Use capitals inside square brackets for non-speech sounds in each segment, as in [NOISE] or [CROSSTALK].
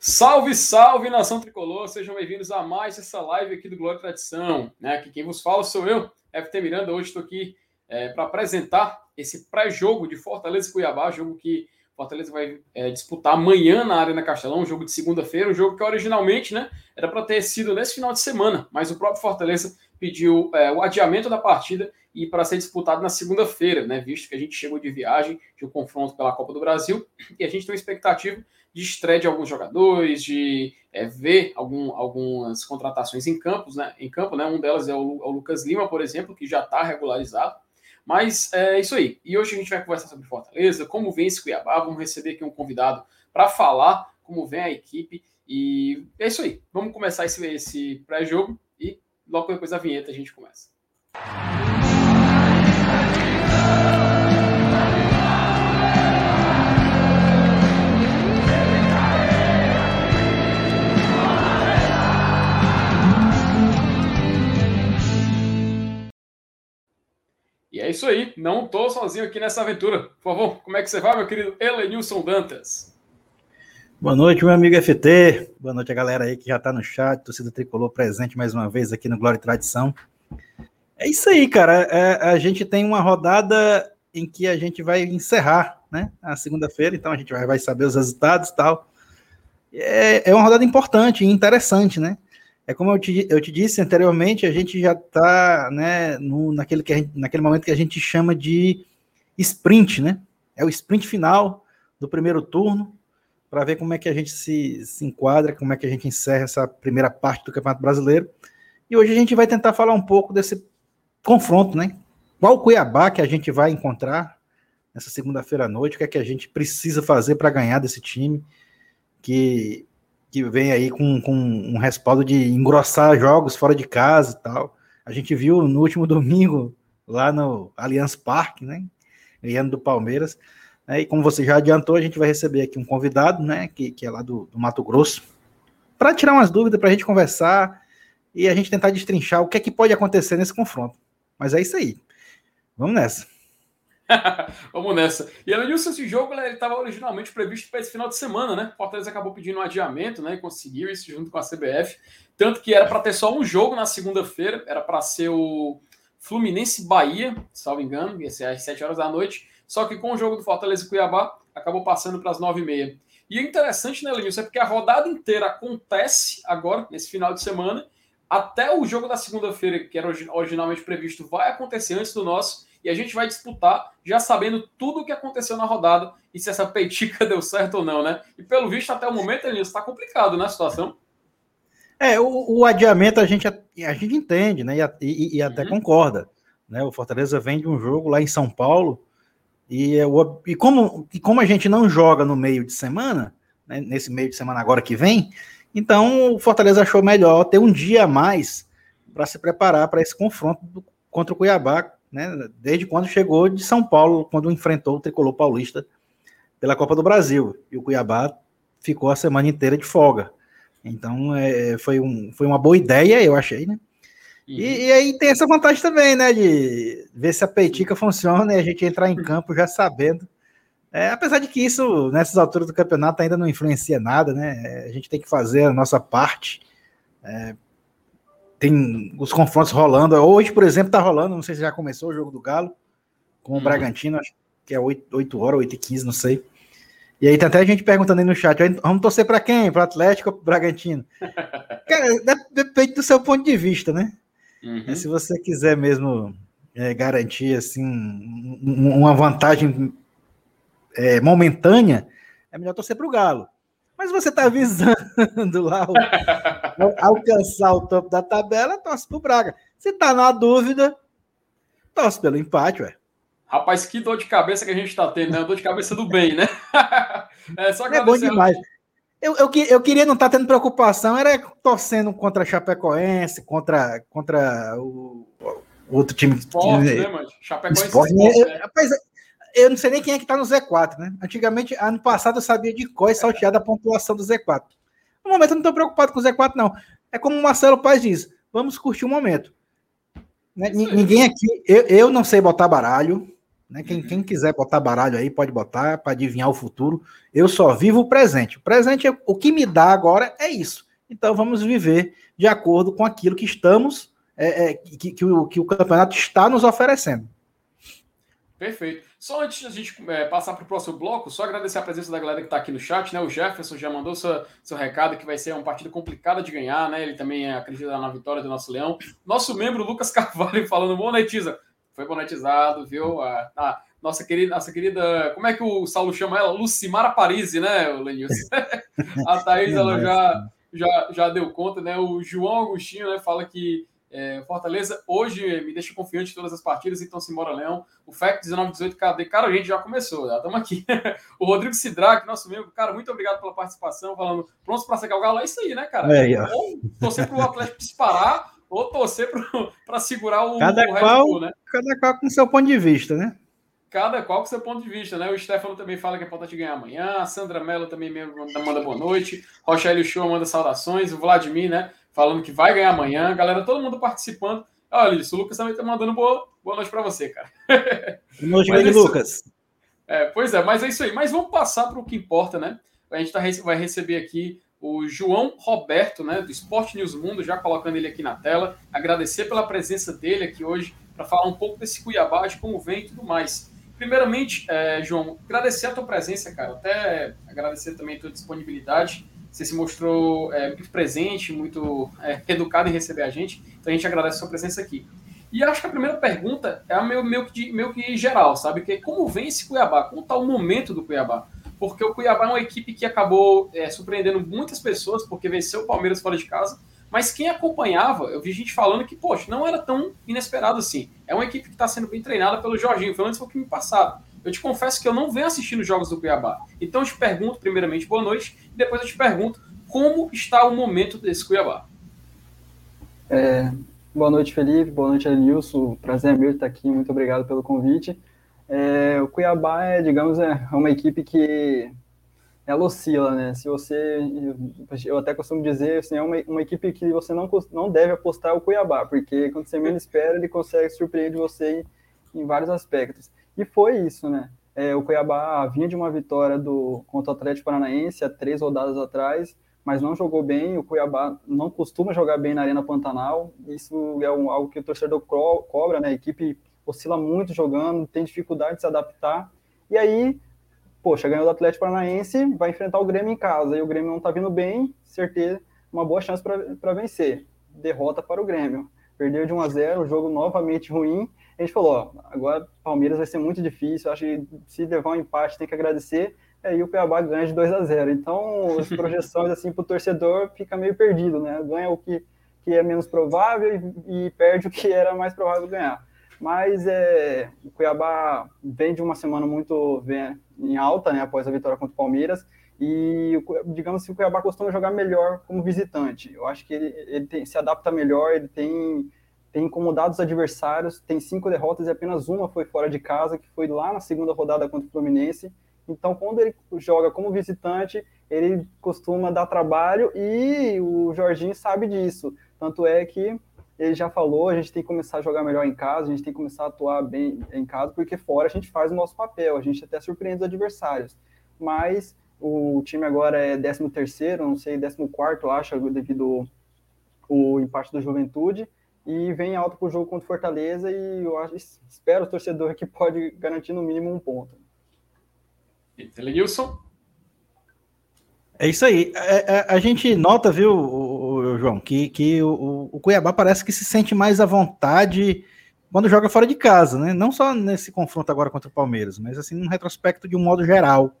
Salve, salve, nação tricolor! Sejam bem-vindos a mais essa live aqui do Glória e Tradição. Né? Aqui quem vos fala sou eu, FT Miranda. Hoje estou aqui é, para apresentar esse pré-jogo de Fortaleza e Cuiabá, jogo que Fortaleza vai é, disputar amanhã na Arena Castelão, um jogo de segunda-feira, um jogo que originalmente né, era para ter sido nesse final de semana, mas o próprio Fortaleza pediu é, o adiamento da partida e para ser disputado na segunda-feira, né, visto que a gente chegou de viagem de um confronto pela Copa do Brasil e a gente tem uma expectativa de estreia de alguns jogadores, de é, ver algum, algumas contratações em campos, né? Em campo, né? Um delas é o, é o Lucas Lima, por exemplo, que já está regularizado. Mas é isso aí. E hoje a gente vai conversar sobre Fortaleza, como vem esse Cuiabá. Vamos receber aqui um convidado para falar como vem a equipe. E é isso aí. Vamos começar esse, esse pré-jogo e logo depois da vinheta a gente começa. E é isso aí, não estou sozinho aqui nessa aventura. Por favor, como é que você vai, meu querido Elenilson Dantas? Boa noite, meu amigo FT. Boa noite a galera aí que já está no chat, torcida tricolor presente mais uma vez aqui no Glória e Tradição. É isso aí, cara. É, a gente tem uma rodada em que a gente vai encerrar, né? A segunda-feira, então a gente vai, vai saber os resultados e tal. É, é uma rodada importante e interessante, né? É como eu te, eu te disse anteriormente, a gente já está né, no, naquele, que naquele momento que a gente chama de sprint, né? É o sprint final do primeiro turno, para ver como é que a gente se, se enquadra, como é que a gente encerra essa primeira parte do Campeonato Brasileiro. E hoje a gente vai tentar falar um pouco desse confronto, né? Qual Cuiabá que a gente vai encontrar nessa segunda-feira à noite, o que é que a gente precisa fazer para ganhar desse time, que que vem aí com, com um respaldo de engrossar jogos fora de casa e tal. A gente viu no último [LAUGHS] domingo lá no Allianz Parque, né? Ganhando do Palmeiras. Né, e como você já adiantou, a gente vai receber aqui um convidado, né? Que, que é lá do, do Mato Grosso, para tirar umas dúvidas, para a gente conversar e a gente tentar destrinchar o que é que pode acontecer nesse confronto. Mas é isso aí. Vamos nessa. [LAUGHS] Vamos nessa. E além disso, esse jogo ele estava originalmente previsto para esse final de semana, né? O Fortaleza acabou pedindo um adiamento, né? E conseguiu isso junto com a CBF. Tanto que era para ter só um jogo na segunda-feira, era para ser o Fluminense Bahia, salvo engano, ia ser às 7 horas da noite. Só que com o jogo do Fortaleza e Cuiabá, acabou passando para as 9h30. E é interessante, né, Lenilson? É porque a rodada inteira acontece agora, nesse final de semana. Até o jogo da segunda-feira, que era originalmente previsto, vai acontecer antes do nosso e a gente vai disputar já sabendo tudo o que aconteceu na rodada e se essa peitica [LAUGHS] deu certo ou não, né? E pelo visto, até o momento, Elias, está complicado, né, a situação? É, o, o, adiamento a gente, a gente entende, né? E, e, e até uhum. concorda. Né? O Fortaleza vem de um jogo lá em São Paulo, e, é o, e, como, e como a gente não joga no meio de semana, né, nesse meio de semana agora que vem, então o Fortaleza achou melhor ter um dia a mais para se preparar para esse confronto do, contra o Cuiabá, né, desde quando chegou de São Paulo, quando enfrentou o tricolor paulista pela Copa do Brasil. E o Cuiabá ficou a semana inteira de folga. Então é, foi, um, foi uma boa ideia, eu achei, né? E, uhum. e, aí tem essa vantagem também, né? De ver se a peitica funciona e a gente entrar em campo já sabendo. É, apesar de que isso, nessas alturas do campeonato, ainda não influencia nada, né? A gente tem que fazer a nossa parte é, tem os confrontos rolando. Hoje, por exemplo, tá rolando, não sei se já começou o jogo do Galo com o uhum. Bragantino, acho que é 8, 8 horas, 8 e 15, não sei. E aí tem até gente perguntando aí no chat, vamos torcer para quem? Para Atlético ou para Bragantino? [LAUGHS] Cara, depende do seu ponto de vista, né? Uhum. Se você quiser mesmo é, garantir assim uma vantagem é, momentânea, é melhor torcer para o Galo. Mas você está visando lá o, [LAUGHS] alcançar o topo da tabela, torce pro Braga. Se tá na dúvida, torce pelo empate, ué. Rapaz, que dor de cabeça que a gente está tendo, né? Dor de cabeça do bem, né? [LAUGHS] é só é bom demais. Eu, eu, eu, queria não estar tá tendo preocupação, era torcendo contra a Chapecoense, contra, contra o, o outro time. Esporte, né, mano? Chapecoense. Esporte, esporte, né? Rapaz, eu não sei nem quem é que tá no Z4, né? Antigamente, ano passado, eu sabia de qual é salteada a pontuação do Z4. No momento, eu não estou preocupado com o Z4, não. É como o Marcelo Paz diz: vamos curtir o momento. Né? Ninguém aqui, eu, eu não sei botar baralho, Né? Quem, quem quiser botar baralho aí, pode botar para adivinhar o futuro. Eu só vivo o presente. O presente, é, o que me dá agora é isso. Então vamos viver de acordo com aquilo que estamos, é, é, que, que, o, que o campeonato está nos oferecendo. Perfeito. Só antes da gente é, passar para o próximo bloco, só agradecer a presença da galera que está aqui no chat, né? O Jefferson já mandou seu, seu recado que vai ser uma partida complicada de ganhar, né? Ele também acredita na vitória do nosso Leão. Nosso membro Lucas [LAUGHS] Carvalho falando monetiza foi monetizado, viu? A, a, nossa querida, nossa querida, como é que o Saulo chama ela? Lucimara Parisi, né, Lenilson? [LAUGHS] a Thaís, ela já, já, já deu conta, né? O João Agostinho, né, fala que é, Fortaleza hoje me deixa confiante em todas as partidas, então simbora Leão. O FEC 1918, cadê? Cara, a gente já começou, já estamos aqui. [LAUGHS] o Rodrigo Sidraque, nosso membro, cara, muito obrigado pela participação, falando prontos para secar o galo. É isso aí, né, cara? É, Ou torcer para o Atlético disparar ou torcer para segurar o, cada o qual, Bull, né? Cada qual com seu ponto de vista, né? Cada qual com seu ponto de vista, né? O Stefano também fala que é importante ganhar amanhã. A Sandra Mello também manda boa noite. Rochelle Show manda saudações. O Vladimir, né? Falando que vai ganhar amanhã. Galera, todo mundo participando. Olha isso, o Lucas também tá mandando boa, boa noite para você, cara. [LAUGHS] Boa noite, é Lucas. É, pois é, mas é isso aí. Mas vamos passar para o que importa, né? A gente tá, vai receber aqui o João Roberto, né, do Esporte News Mundo, já colocando ele aqui na tela. Agradecer pela presença dele aqui hoje para falar um pouco desse Cuiabá, de como vem e tudo mais. Primeiramente, é, João, agradecer a tua presença, cara. Até agradecer também a tua disponibilidade. Você se mostrou é, muito presente, muito é, educado em receber a gente. Então a gente agradece a sua presença aqui. E acho que a primeira pergunta é a meu, meu, meu que geral, sabe? Que é como vem esse Cuiabá? Como está o momento do Cuiabá? porque o Cuiabá é uma equipe que acabou é, surpreendendo muitas pessoas, porque venceu o Palmeiras fora de casa. Mas quem acompanhava, eu vi gente falando que, poxa, não era tão inesperado assim. É uma equipe que está sendo bem treinada pelo Jorginho, pelo menos foi o que me passaram. Eu te confesso que eu não venho assistindo jogos do Cuiabá. Então eu te pergunto, primeiramente, boa noite, e depois eu te pergunto como está o momento desse Cuiabá. É, boa noite, Felipe. Boa noite, Nilson. Prazer é meu estar aqui. Muito obrigado pelo convite. É, o Cuiabá é, digamos, é uma equipe que ela oscila, né? Se você, eu até costumo dizer, assim, é uma, uma equipe que você não, não deve apostar o Cuiabá, porque quando você menos espera, ele consegue surpreender você em, em vários aspectos. E foi isso, né? É, o Cuiabá vinha de uma vitória do contra o Atlético Paranaense há três rodadas atrás, mas não jogou bem. O Cuiabá não costuma jogar bem na Arena Pantanal. Isso é um, algo que o torcedor cobra, né? A equipe oscila muito jogando, tem dificuldade de se adaptar. E aí, poxa, ganhou do Atlético Paranaense, vai enfrentar o Grêmio em casa, e o Grêmio não está vindo bem, certeza, uma boa chance para vencer. Derrota para o Grêmio. Perdeu de 1 a 0 o jogo novamente ruim. A gente falou, ó, agora Palmeiras vai ser muito difícil, acho que se levar um empate tem que agradecer. Aí o Cuiabá ganha de 2 a 0 Então, as [LAUGHS] projeções assim para o torcedor fica meio perdido, né? Ganha o que, que é menos provável e, e perde o que era mais provável ganhar. Mas é, o Cuiabá vem de uma semana muito vem, em alta, né, após a vitória contra o Palmeiras. E, digamos que o Cuiabá costuma jogar melhor como visitante. Eu acho que ele, ele tem, se adapta melhor, ele tem, tem incomodado os adversários, tem cinco derrotas e apenas uma foi fora de casa, que foi lá na segunda rodada contra o Fluminense. Então, quando ele joga como visitante, ele costuma dar trabalho e o Jorginho sabe disso. Tanto é que ele já falou, a gente tem que começar a jogar melhor em casa, a gente tem que começar a atuar bem em casa, porque fora a gente faz o nosso papel, a gente até surpreende os adversários. Mas o time agora é 13 terceiro, não sei, 14 quarto, acho, devido o empate do Juventude, e vem alto para o jogo contra o Fortaleza, e eu acho, espero o torcedor que pode garantir no mínimo um ponto. Telenilson? É isso aí. É, é, a gente nota, viu, o, o João, que, que o, o, Cuiabá parece que se sente mais à vontade quando joga fora de casa, né? Não só nesse confronto agora contra o Palmeiras, mas assim, num retrospecto de um modo geral.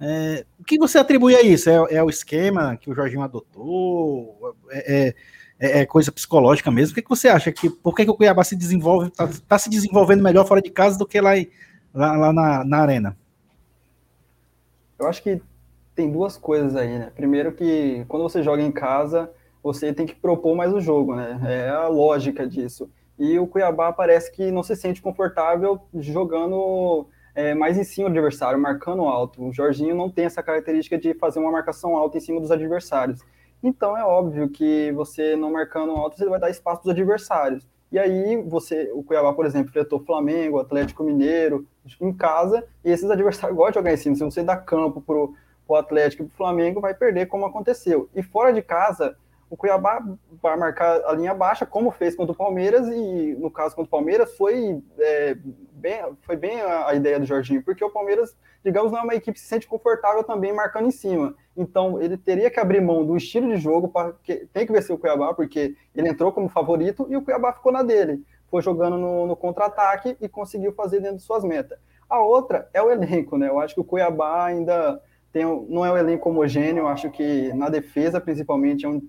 É, o que você atribui a isso? É, é, o esquema que o Jorginho adotou? É, é, é coisa psicológica mesmo? O que, que você acha? que Por que, que o Cuiabá se desenvolve, está tá se desenvolvendo melhor fora de casa do que lá, lá, lá na, na arena? Eu acho que tem duas coisas aí, né? Primeiro que quando você joga em casa, você tem que propor mais o jogo, né? É a lógica disso. E o Cuiabá parece que não se sente confortável jogando é, mais em cima do adversário, marcando alto. O Jorginho não tem essa característica de fazer uma marcação alta em cima dos adversários. Então é óbvio que você não marcando alto, você vai dar espaço para os adversários. E aí você, o Cuiabá, por exemplo, enfrentou Flamengo, Atlético Mineiro, em casa, e esses adversários gostam de jogar em cima. Se você dá campo pro, pro Atlético e pro Flamengo, vai perder como aconteceu. E fora de casa, o Cuiabá vai marcar a linha baixa, como fez contra o Palmeiras, e no caso contra o Palmeiras foi, é, bem, foi bem a, a, ideia do Jorginho, porque o Palmeiras, digamos, não é uma equipe que se sente confortável também marcando em cima. Então ele teria que abrir mão do estilo de jogo, para tem que vencer o Cuiabá, porque ele entrou como favorito e o Cuiabá ficou na dele. Foi jogando no, no contra-ataque e conseguiu fazer dentro de suas metas. A outra é o elenco, né? Eu acho que o Cuiabá ainda tem, não é um elenco homogêneo, acho que na defesa, principalmente, é um,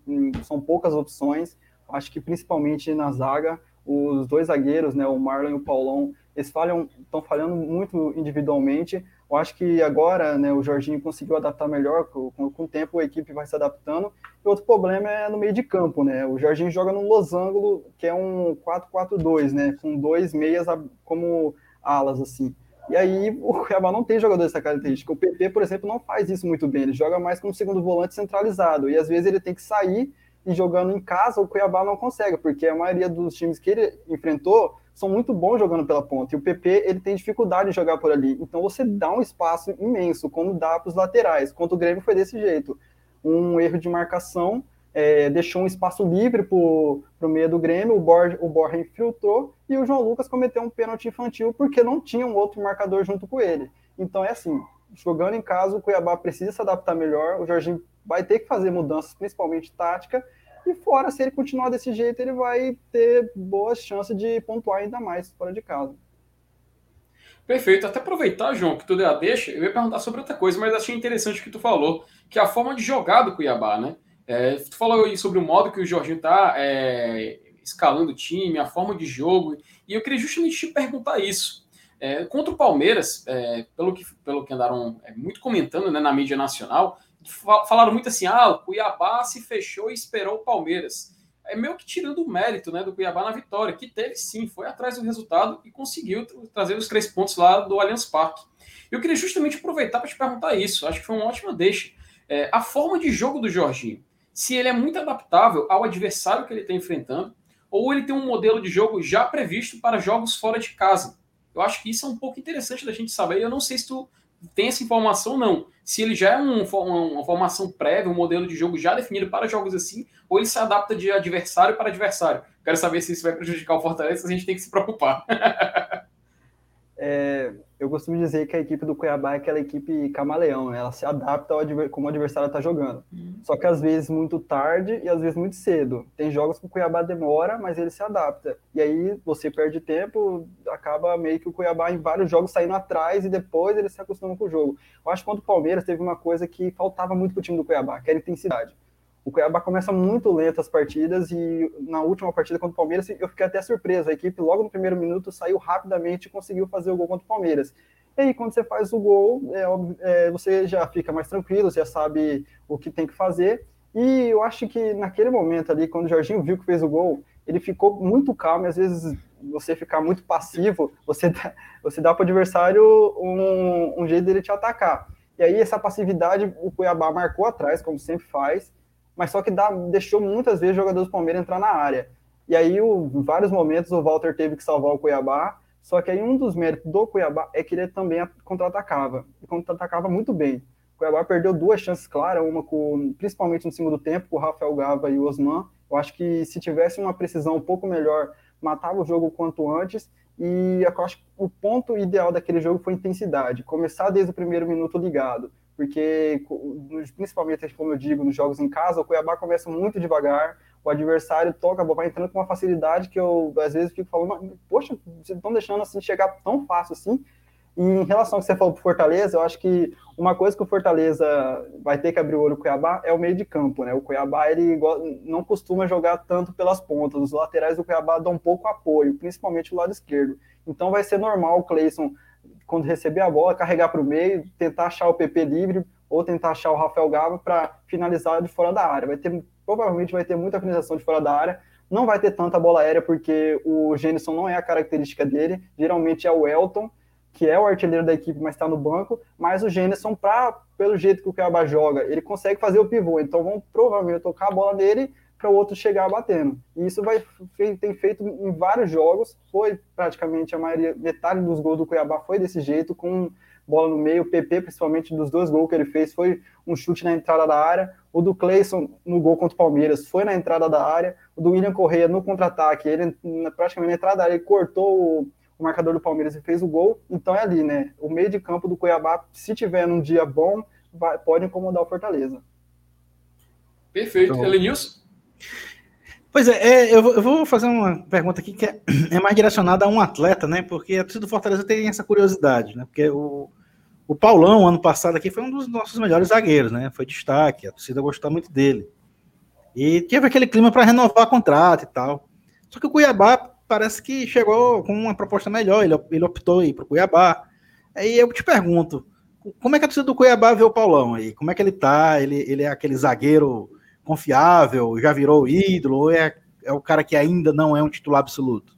são poucas opções. Acho que principalmente na zaga, os dois zagueiros, né, o Marlon e o Paulão, eles falham, estão falhando muito individualmente. Eu acho que agora né, o Jorginho conseguiu adaptar melhor, com, com, o tempo a equipe vai se adaptando. E outro problema é no meio de campo, né? O Jorginho joga no losango, que é um 4-4-2, né? Com dois meias como alas, assim. E aí o Cuiabá não tem jogador dessa característica. O PP, por exemplo, não faz isso muito bem. Ele joga mais como segundo volante centralizado. E às vezes ele tem que sair e jogando em casa, o Cuiabá não consegue, porque a maioria dos times que ele enfrentou são muito bons jogando pela ponta. E o PP ele tem dificuldade de jogar por ali. Então você dá um espaço imenso quando dá para os laterais. Contra o Grêmio foi desse jeito. Um erro de marcação é, deixou um espaço livre para o meio do Grêmio, o, Bor, o Borja infiltrou e o João Lucas cometeu um pênalti infantil porque não tinha um outro marcador junto com ele. Então é assim, jogando em casa, o Cuiabá precisa se adaptar melhor, o Jorginho vai ter que fazer mudanças, principalmente tática, e fora, se ele continuar desse jeito, ele vai ter boas chances de pontuar ainda mais fora de casa. Perfeito. Até aproveitar, João, que tu deu a deixa, eu ia perguntar sobre outra coisa, mas achei interessante o que tu falou, que é a forma de jogar do Cuiabá, né? É, tu falou aí sobre o modo que o Jorginho está é, escalando o time, a forma de jogo, e eu queria justamente te perguntar isso. É, contra o Palmeiras, é, pelo, que, pelo que andaram é, muito comentando né, na mídia nacional, falaram muito assim: ah, o Cuiabá se fechou e esperou o Palmeiras. É meio que tirando o mérito né, do Cuiabá na vitória, que teve sim, foi atrás do resultado e conseguiu trazer os três pontos lá do Allianz Parque. Eu queria justamente aproveitar para te perguntar isso, acho que foi uma ótima deixa. É, a forma de jogo do Jorginho se ele é muito adaptável ao adversário que ele está enfrentando, ou ele tem um modelo de jogo já previsto para jogos fora de casa. Eu acho que isso é um pouco interessante da gente saber. Eu não sei se tu tem essa informação não. Se ele já é um, uma formação prévia, um modelo de jogo já definido para jogos assim, ou ele se adapta de adversário para adversário. Quero saber se isso vai prejudicar o Fortaleza, a gente tem que se preocupar. [LAUGHS] é, eu costumo dizer que a equipe do Cuiabá é aquela equipe camaleão, né? Ela se adapta ao adver... como o adversário está jogando. Uhum. Só que às vezes muito tarde e às vezes muito cedo. Tem jogos que o Cuiabá demora, mas ele se adapta. E aí você perde tempo, acaba meio que o Cuiabá em vários jogos saindo atrás e depois ele se acostuma com o jogo. Eu acho que contra o Palmeiras teve uma coisa que faltava muito para o time do Cuiabá, que era intensidade. O Cuiabá começa muito lento as partidas e na última partida contra o Palmeiras eu fiquei até surpreso. A equipe logo no primeiro minuto saiu rapidamente e conseguiu fazer o gol contra o Palmeiras. E aí quando você faz o gol, é, é, você já fica mais tranquilo, já sabe o que tem que fazer. E eu acho que naquele momento ali, quando o Jorginho viu que fez o gol, ele ficou muito calmo e às vezes você ficar muito passivo, você dá, você dá para o adversário um, um jeito dele te atacar. E aí essa passividade o Cuiabá marcou atrás, como sempre faz, mas só que dá, deixou muitas vezes o jogador do Palmeiras entrar na área. E aí, o, em vários momentos, o Walter teve que salvar o Cuiabá, só que aí um dos méritos do Cuiabá é que ele também contra-atacava, e contra-atacava muito bem. O Cuiabá perdeu duas chances claras, uma com, principalmente no segundo tempo, com o Rafael Gava e o Osman. Eu acho que se tivesse uma precisão um pouco melhor, matava o jogo quanto antes, e eu acho que o ponto ideal daquele jogo foi intensidade, começar desde o primeiro minuto ligado porque principalmente, como eu digo, nos jogos em casa, o Cuiabá começa muito devagar, o adversário toca vai entrando com uma facilidade que eu às vezes fico falando, poxa, vocês estão deixando assim chegar tão fácil assim. E em relação ao que você falou para Fortaleza, eu acho que uma coisa que o Fortaleza vai ter que abrir o olho o Cuiabá é o meio de campo, né? O Cuiabá ele não costuma jogar tanto pelas pontas, os laterais do Cuiabá dão pouco apoio, principalmente o lado esquerdo. Então vai ser normal o Cleison quando receber a bola, carregar para o meio, tentar achar o PP livre ou tentar achar o Rafael Gava para finalizar de fora da área. Vai ter, provavelmente vai ter muita finalização de fora da área. Não vai ter tanta bola aérea porque o Gênison não é a característica dele. Geralmente é o Elton, que é o artilheiro da equipe, mas está no banco. Mas o Gênison, pelo jeito que o Cuiabá joga, ele consegue fazer o pivô. Então vão provavelmente tocar a bola nele para o outro chegar batendo. E isso vai tem feito em vários jogos, foi praticamente a maioria, metade dos gols do Cuiabá foi desse jeito, com bola no meio, o PP, principalmente dos dois gols que ele fez, foi um chute na entrada da área, o do Cleison no gol contra o Palmeiras foi na entrada da área, o do William Correia no contra-ataque, ele praticamente na entrada da área, ele cortou o, o marcador do Palmeiras e fez o gol, então é ali, né, o meio de campo do Cuiabá, se tiver num dia bom, vai, pode incomodar o Fortaleza. Perfeito. Então, Elenilson? Pois é, é eu, vou, eu, vou, fazer uma pergunta aqui que é, é, mais direcionada a um atleta, né? Porque a torcida do Fortaleza tem essa curiosidade, né? Porque o, o Paulão, ano passado aqui, foi um dos nossos melhores zagueiros, né? Foi destaque, a torcida gostou muito dele. E teve aquele clima para renovar o contrato e tal. Só que o Cuiabá parece que chegou com uma proposta melhor, ele, ele optou aí para o Cuiabá. Aí eu te pergunto, como é que a torcida do Cuiabá vê o Paulão aí? Como é que ele tá? Ele, ele é aquele zagueiro confiável, já virou ídolo, ou é, é o cara que ainda não é um titular absoluto?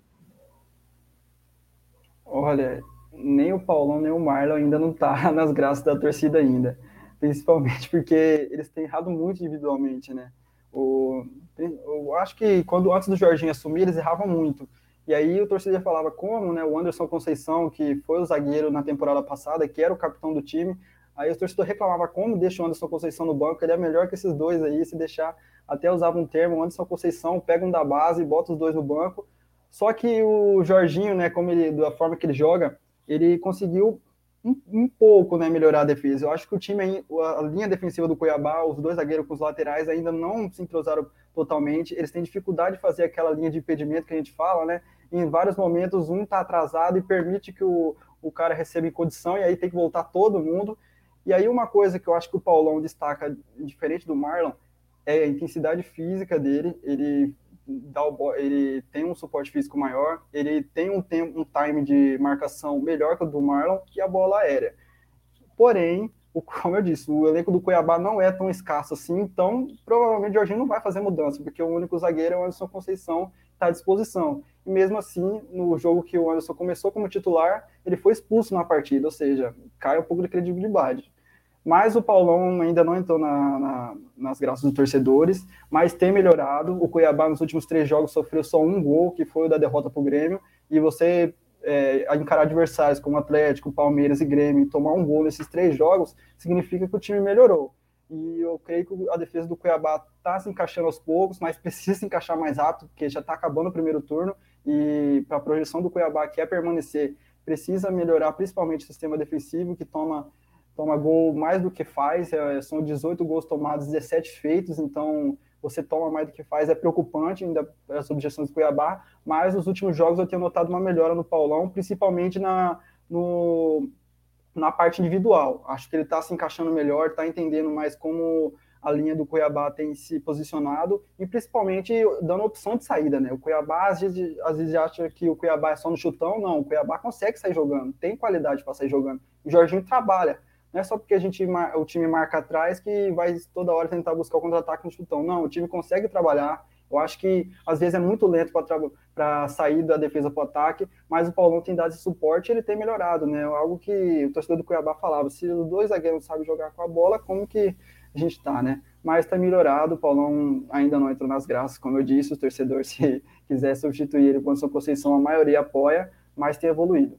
Olha, nem o Paulão nem o Marlon ainda não tá [LAUGHS] nas graças da torcida ainda. Principalmente porque eles têm errado muito individualmente, né? O, eu acho que quando antes do Jorginho assumir, eles erravam muito. E aí o torcedor falava como, né, o Anderson Conceição, que foi o zagueiro na temporada passada, que era o capitão do time, aí o torcedor reclamava como deixa o Anderson Conceição no banco, ele é melhor que esses dois aí, se deixar, até usava um termo, Anderson Conceição pega um da base e bota os dois no banco. Só que o Jorginho, né, como ele, da forma que ele joga, ele conseguiu um, um, pouco né, melhorar a defesa. Eu acho que o time, a linha defensiva do Cuiabá, os dois zagueiros com os laterais ainda não se entrosaram totalmente. Eles têm dificuldade de fazer aquela linha de impedimento que a gente fala, né? em vários momentos um está atrasado e permite que o, o cara receba em condição, e aí tem que voltar todo mundo. E aí uma coisa que eu acho que o Paulão destaca, diferente do Marlon, é a intensidade física dele, ele dá o, ele tem um suporte físico maior, ele tem um, tempo, um time de marcação melhor que o do Marlon e a bola aérea. Porém, o, [LAUGHS] como eu disse, o elenco do Cuiabá não é tão escasso assim, então provavelmente o Jorginho não vai fazer mudança, porque o único zagueiro é o Anderson Conceição, está à disposição. E mesmo assim, no jogo que o Anderson começou como titular, ele foi expulso na partida, ou seja, cai um pouco de credibilidade. Mas o Paulão ainda não entrou na, na, nas graças dos torcedores, mas tem melhorado. O Cuiabá nos últimos três jogos sofreu só um gol, que foi o da derrota para o Grêmio, e você é, encarar adversários como Atlético, Palmeiras e Grêmio e tomar um gol nesses três jogos, significa que o time melhorou. E eu creio que a defesa do Cuiabá está se encaixando aos poucos, mas [LAUGHS] precisa se encaixar mais rápido, porque já está acabando o primeiro turno. E para a projeção do Cuiabá, que é permanecer, precisa melhorar principalmente o sistema defensivo, que toma, toma gol mais do que faz. É, são 18 gols tomados, 17 feitos, então você toma mais do que faz, é preocupante ainda essa objeção do Cuiabá. Mas nos últimos jogos eu tenho notado uma melhora no Paulão, principalmente na, no, na parte individual. Acho que ele está se encaixando melhor, está entendendo mais como a linha do Cuiabá tem se posicionado e principalmente dando opção de saída, né? O Cuiabá às vezes, às vezes acha que o Cuiabá é só no chutão, não. O Cuiabá consegue sair jogando, tem qualidade para sair jogando. O Jorginho trabalha. Não é só porque a gente o time marca atrás que vai toda hora tentar buscar o contra-ataque no chutão. Não, o time consegue trabalhar, eu acho que às vezes é muito lento para sair da defesa para o ataque, mas o Paulão tem dado esse suporte ele tem melhorado, né? Algo que o torcedor do Cuiabá falava: se os dois zagueiros sabem jogar com a bola, como que a gente está, né? Mas está melhorado, o Paulão ainda não entrou nas graças, como eu disse, o torcedor, [LAUGHS] se quiser substituir ele a sua Conceição, a maioria apoia, mas tem evoluído.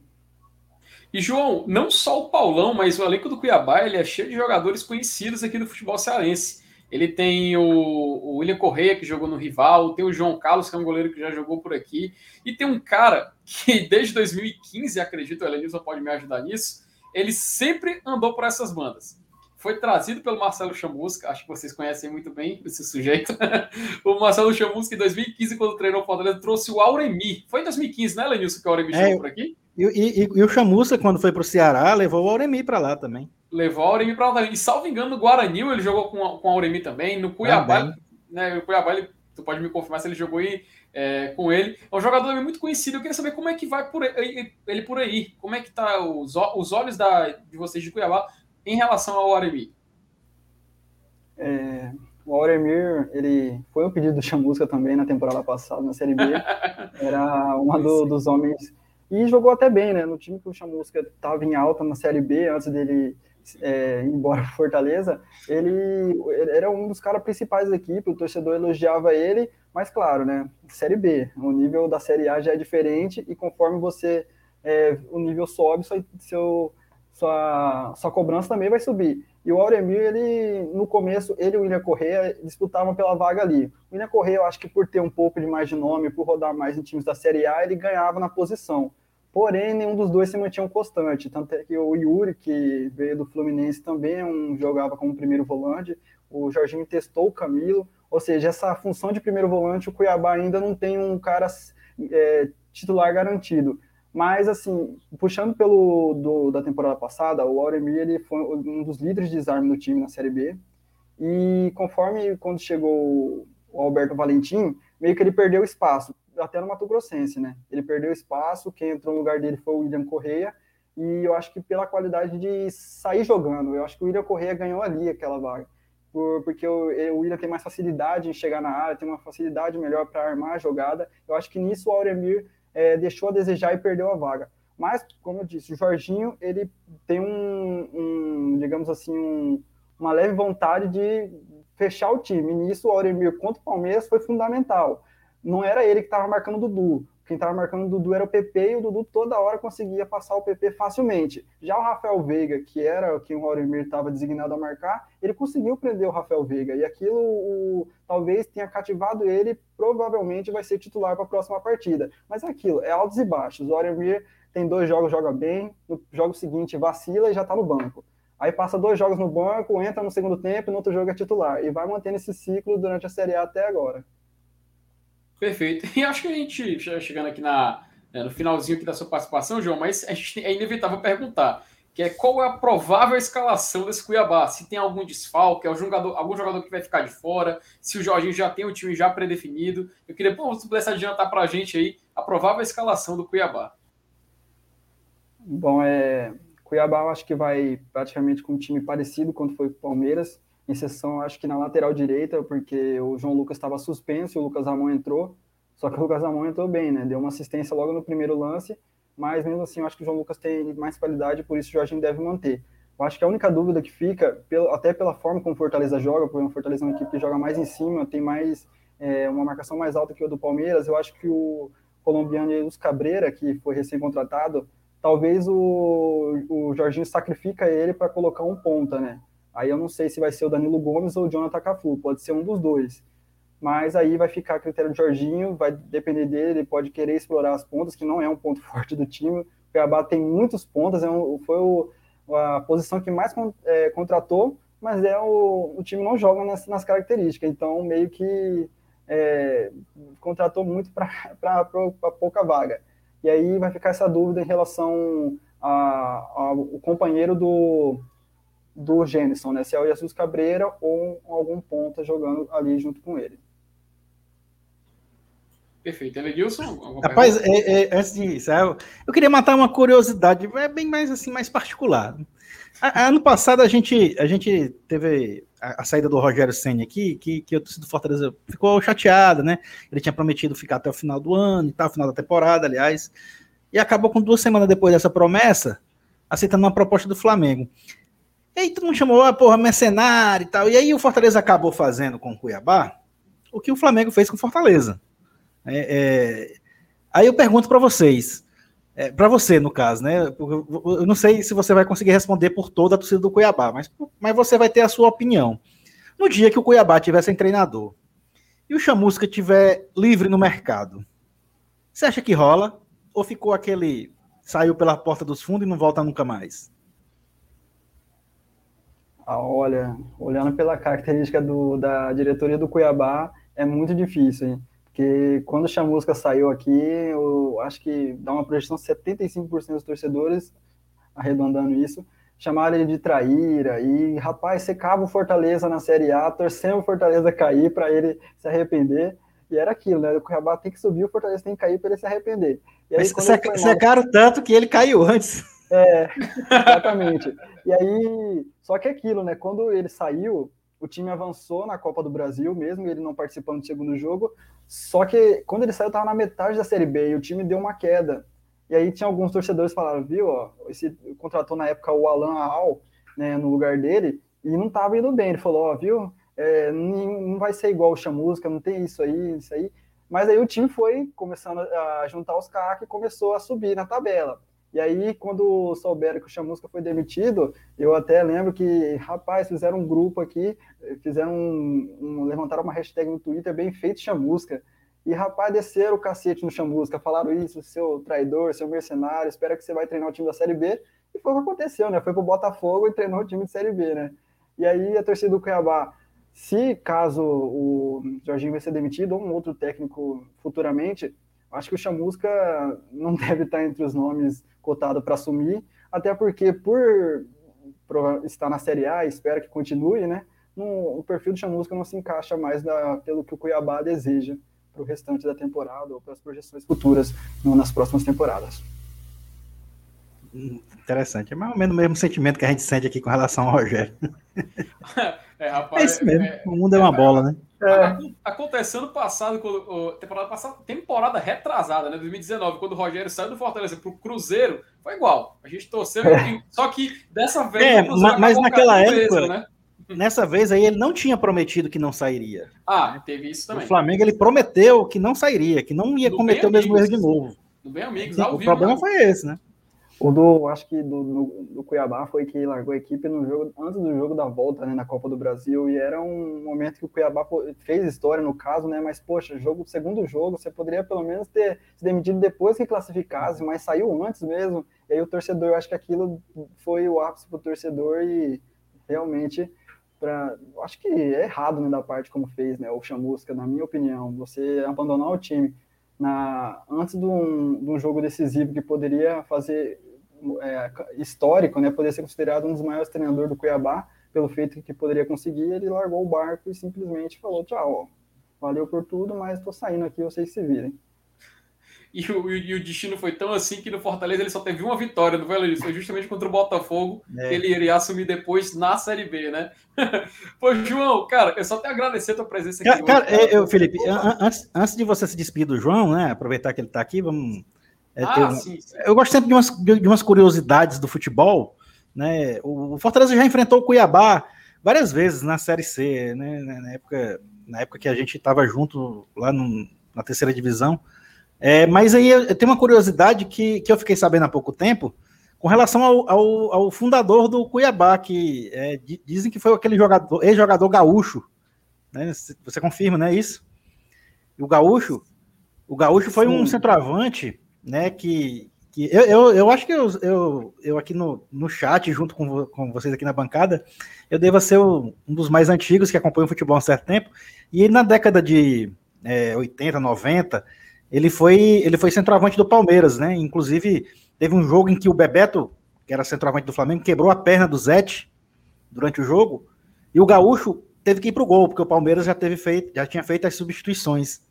E, João, não só o Paulão, mas o elenco do Cuiabá ele é cheio de jogadores conhecidos aqui do futebol cearense. Ele tem o, o William Correia, que jogou no Rival, tem o João Carlos, que é um goleiro que já jogou por aqui, e tem um cara que [LAUGHS] desde 2015, acredito, o Elenilson pode me ajudar nisso, ele sempre andou por essas bandas. Foi trazido pelo Marcelo Chamusca, acho que vocês conhecem muito bem esse sujeito. [LAUGHS] o Marcelo Chamusca, em 2015, quando treinou o Fortaleza, trouxe o Auremi. Foi em 2015, né, Lenilson, que o Auremi é, chegou por aqui? E, e, e o Chamusca, quando foi para o Ceará, levou o Auremi para lá também levou a Auremi para lá. E salvo engano, no Guarani ele jogou com, com a Auremi também. No Cuiabá, né, no Cuiabá ele, tu pode me confirmar se ele jogou aí é, com ele. É um jogador muito conhecido. Eu queria saber como é que vai por aí, ele por aí. Como é que tá os, os olhos da, de vocês de Cuiabá em relação ao Auremi? É, o Auremir, ele foi um pedido do Chamusca também na temporada passada, na Série B. [LAUGHS] Era um do, dos homens e jogou até bem, né? No time que o Chamusca estava em alta na Série B, antes dele é, ir embora [LAUGHS] para Fortaleza, ele, era um dos caras principais da equipe, o torcedor elogiava ele, mas claro, né? Série B, o nível da Série A já é diferente e conforme você é, o nível sobe, seu, sua, sua cobrança também vai subir. E o Auremir, ele, no começo, ele e o William Correia disputavam pela vaga ali. O William Correia, eu acho que por ter um pouco de mais de nome, por rodar mais em times da Série A, ele ganhava na posição. Porém, nenhum dos dois se mantinha um constante. Tanto é que o Yuri, que veio do Fluminense, também um, jogava como primeiro volante. O Jorginho testou o Camilo. Ou seja, essa função de primeiro volante, o Cuiabá ainda não tem um cara é, titular garantido. Mas, assim, puxando pelo do, da temporada passada, o Auremir ele foi um dos líderes de desarme do time na Série B. E conforme quando chegou o Alberto Valentim, meio que ele perdeu espaço, até no Mato Grossense, né? Ele perdeu espaço, quem entrou no lugar dele foi o William Correia. E eu acho que pela qualidade de sair jogando, eu acho que o William Correia ganhou ali aquela vaga. Por, porque o, o William tem mais facilidade em chegar na área, tem uma facilidade melhor para armar a jogada. Eu acho que nisso o Auremir é, deixou a desejar e perdeu a vaga. Mas, como eu disse, o Jorginho ele tem um, um digamos assim, um, uma leve vontade de fechar o time. E nisso, o Auremir contra o Palmeiras foi fundamental. Não era ele que estava marcando o Dudu. Quem estava marcando o Dudu era o PP e o Dudu toda hora conseguia passar o PP facilmente. Já o Rafael Veiga, que era quem o Auremir estava designado a marcar, ele conseguiu prender o Rafael Veiga. E aquilo o, talvez tenha cativado ele, provavelmente vai ser titular para a próxima partida. Mas é aquilo, é altos e baixos. O Auremir tem dois jogos, joga bem, no jogo seguinte vacila e já está no banco. Aí passa dois jogos no banco, entra no segundo tempo e no outro jogo é titular. E vai mantendo esse ciclo durante a Série A até agora. Perfeito. [LAUGHS] E acho que a gente, chegando aqui na, né, no finalzinho aqui da sua participação, João, mas a gente é inevitável perguntar, que é qual é a provável escalação desse Cuiabá? Se tem algum desfalque, algum jogador, algum jogador que vai ficar de fora, se o Jorginho já tem o time já predefinido. Eu queria, pô, se pudesse adiantar para a gente aí a provável escalação do Cuiabá. Bom, é, Cuiabá eu acho que vai praticamente com um time parecido quando foi o Palmeiras exceção acho que na lateral direita, porque o João Lucas estava suspenso e o Lucas Ramon entrou, só que o Lucas Ramon entrou bem, né? Deu uma assistência logo no primeiro lance, mas mesmo assim eu acho que o João Lucas tem mais qualidade, por isso o Jorginho deve manter. Eu acho que a única dúvida que fica, até pela forma como o Fortaleza joga, porque o Fortaleza é uma equipe que joga mais em cima, tem mais é, uma marcação mais alta que o do Palmeiras, eu acho que o colombiano Jesus Cabreira, que foi recém-contratado, talvez o, o Jorginho sacrifica ele para colocar um ponta, né? Aí eu não sei se vai ser o Danilo Gomes ou o Jonathan Cafu, pode ser um dos dois. Mas aí vai ficar a critério do Jorginho, vai depender dele, ele pode querer explorar as pontas, que não é um ponto [LAUGHS] forte do time. O Cuiabá tem muitos pontos, é um, foi o, a posição que mais é, contratou, mas é o, o time não joga nas, nas características, então meio que é, contratou muito para [LAUGHS] pouca vaga. E aí vai ficar essa dúvida em relação ao companheiro do, do Gênison, né? Se é o Jesus Cabreira ou algum ponta jogando ali junto com ele. Perfeito. Elegilson? Rapaz, é, é, antes disso, eu, eu queria matar uma curiosidade, é bem mais assim, mais particular. A, ano passado a gente, a gente teve a, a saída do Rogério Senna aqui, que, que o torcedor do Fortaleza ficou chateado, né? Ele tinha prometido ficar até o final do ano e tal, final da temporada, aliás, e acabou com duas semanas depois dessa promessa, aceitando uma proposta do Flamengo. E aí todo mundo chamou, ah, porra, mercenário e tal. E aí o Fortaleza acabou fazendo com o Cuiabá o que o Flamengo fez com o Fortaleza. É, é... Aí eu pergunto para vocês, é, para você no caso, né? Eu não sei se você vai conseguir responder por toda a torcida do Cuiabá, mas, mas você vai ter a sua opinião. No dia que o Cuiabá tiver sem treinador e o Chamusca tiver livre no mercado, você acha que rola? Ou ficou aquele saiu pela porta dos fundos e não volta nunca mais? Olha, olhando pela característica do, da diretoria do Cuiabá, é muito difícil, hein? Porque quando o Chamusca saiu aqui, eu acho que dá uma projeção 75% dos torcedores, arredondando isso, chamaram ele de traíra e, rapaz, secava o Fortaleza na Série A, torcendo o Fortaleza cair para ele se arrepender. E era aquilo, né? O Cuiabá tem que subir, o Fortaleza tem que cair para ele se arrepender. E aí, secaram tanto que ele caiu antes. É, [LAUGHS] exatamente. e aí, só que é aquilo, né? Quando ele saiu, o time avançou na Copa do Brasil, mesmo ele não participando do segundo jogo. Só que quando ele saiu, estava na metade da Série B e o time deu uma queda. E aí tinha alguns torcedores que falaram, viu, ó, esse contratou na época o Alan Al, né, no lugar dele, e não estava indo bem. Ele falou, ó, viu, é, não vai ser igual o Chamusca, não tem isso aí, isso aí. Mas aí o time foi começando a juntar os cacos e começou a subir na tabela. E aí, quando souberam que o Chamusca foi demitido, eu até lembro que, rapaz, fizeram um grupo aqui, fizeram um, um levantaram uma hashtag no Twitter bem feito Chamusca. E, rapaz, desceram o cacete no Chamusca, falaram isso, seu traidor, seu mercenário, espera que você vai treinar o time da Série B. E foi o que aconteceu, né? Foi pro Botafogo e treinou o time de Série B, né? E aí a torcida do Cuiabá, se caso o Jorginho vai ser demitido ou um outro técnico futuramente, acho que o Chamusca [LAUGHS] não deve estar entre os nomes cotados para assumir, até porque por, estar na Série A, espero que continue, né? No, o perfil do Chamusca não se encaixa mais da, pelo que o Cuiabá deseja para o restante da temporada ou para as projeções futuras nas próximas temporadas. Interessante. É mais ou menos o mesmo sentimento que a gente sente aqui com relação ao Rogério. [LAUGHS] É, rapaz, é isso mesmo. É, o mundo é, uma bola, né? É. Aconteceu no passado, quando, temporada passada, temporada retrasada, né? 2019, quando o Rogério saiu do Fortaleza para o Cruzeiro, foi igual. A gente torceu, é. só que dessa vez. É, mas naquela época, né? Nessa vez aí ele não tinha prometido que não sairia. Ah, teve isso também. O Flamengo ele prometeu que não sairia, que não ia cometer o mesmo erro de novo. Bem amigos, ao o vivo. O problema né? foi esse, né? O do, acho que do, do, do, Cuiabá foi que largou a equipe no jogo, antes do jogo da volta, né, na Copa do Brasil, e era um momento que o Cuiabá fez história no caso, né, mas poxa, jogo, segundo jogo, você poderia pelo menos ter se demitido depois que classificasse, mas saiu antes mesmo, e aí o torcedor, acho que aquilo foi o ápice pro torcedor e realmente para acho que é errado né, da parte como fez né, o Chamusca, na minha opinião, você abandonar o time na, antes de um, de um jogo decisivo que poderia fazer é, histórico, né, poderia ser considerado um dos maiores treinadores do Cuiabá, pelo feito que poderia conseguir, ele largou o barco e simplesmente falou, tchau, ó, valeu por tudo, mas estou saindo aqui, vocês se virem. E o, e o, destino foi tão assim que no Fortaleza ele só teve uma vitória, não foi, Foi justamente contra o Botafogo, é. que ele iria assumir depois na Série B, né? [LAUGHS] Pô, João, cara, eu só tenho a agradecer a tua presença aqui. Cara, hoje, cara. Eu, Felipe, antes, antes de você se despedir do João, né? Aproveitar que ele está aqui, vamos. É, ah, sim, sim. Eu gosto sempre de umas, de umas curiosidades do futebol. Né? O Fortaleza já enfrentou o Cuiabá várias vezes na Série C, né? Na época, na época que a gente estava junto lá no, na terceira divisão. É, mas aí eu, tenho uma curiosidade que, que eu fiquei sabendo há pouco tempo, com relação ao, ao, ao fundador do Cuiabá, que é, dizem que foi aquele jogador, ex-jogador gaúcho. Né? Você confirma, né? Isso? E o gaúcho, o gaúcho foi Sim. um centroavante, né? Que, que eu, eu, eu acho que eu, eu, eu aqui no, no chat, junto com, com vocês aqui na bancada, eu devo ser o, um dos mais antigos que acompanha o futebol há um certo tempo. E na década de é, 80, 90 ele foi, ele foi centroavante do Palmeiras, né? Inclusive, teve um jogo em que o Bebeto, que era centroavante do Flamengo, quebrou a perna do Zete durante o jogo, e o Gaúcho teve que ir pro gol, porque o Palmeiras já, teve feito, já tinha feito as substituições.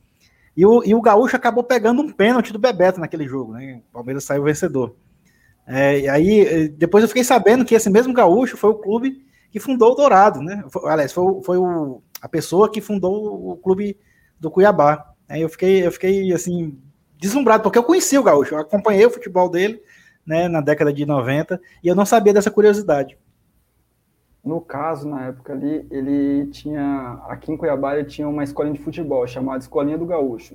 E o, e o Gaúcho acabou pegando um pênalti do Bebeto naquele jogo, né? O Palmeiras saiu vencedor. É, e aí, depois eu fiquei sabendo que esse mesmo Gaúcho foi o clube que fundou o Dourado, né? Foi, aliás, foi, foi o, a pessoa que fundou o clube do Cuiabá. Aí eu fiquei, eu fiquei assim, deslumbrado, porque eu conheci o Gaúcho, eu acompanhei o futebol dele né, na década de 90 e eu não sabia dessa curiosidade. No caso, na época ali, ele tinha, aqui em Cuiabá, ele tinha uma escolinha de futebol chamada Escolinha do Gaúcho.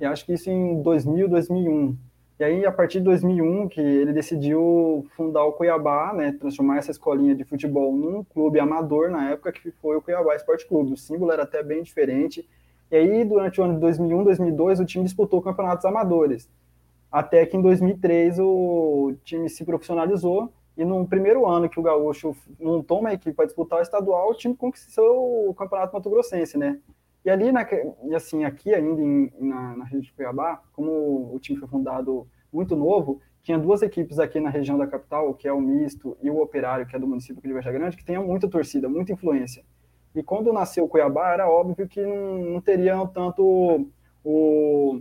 E acho que isso em 2000, 2001. E aí, a partir de 2001, que ele decidiu fundar o Cuiabá, né, transformar essa escolinha de futebol num clube amador, na época, que foi o Cuiabá Esporte Clube. O símbolo era até bem diferente, e aí, durante o ano de 2001, 2002, o time disputou campeonatos amadores. Até que em 2003 o time se profissionalizou e no primeiro ano que o Gaúcho montou uma equipe para disputar o estadual, o time conquistou o Campeonato Mato Grossense, né? E ali, na, e assim, aqui ainda em, na, na região de Cuiabá, como o time foi fundado muito novo, tinha duas equipes aqui na região da capital, que é o Misto e o Operário, que é do município de Varja Grande, que tem muita torcida, muita influência. E quando nasceu o Cuiabá, era óbvio que não, não teriam tanto o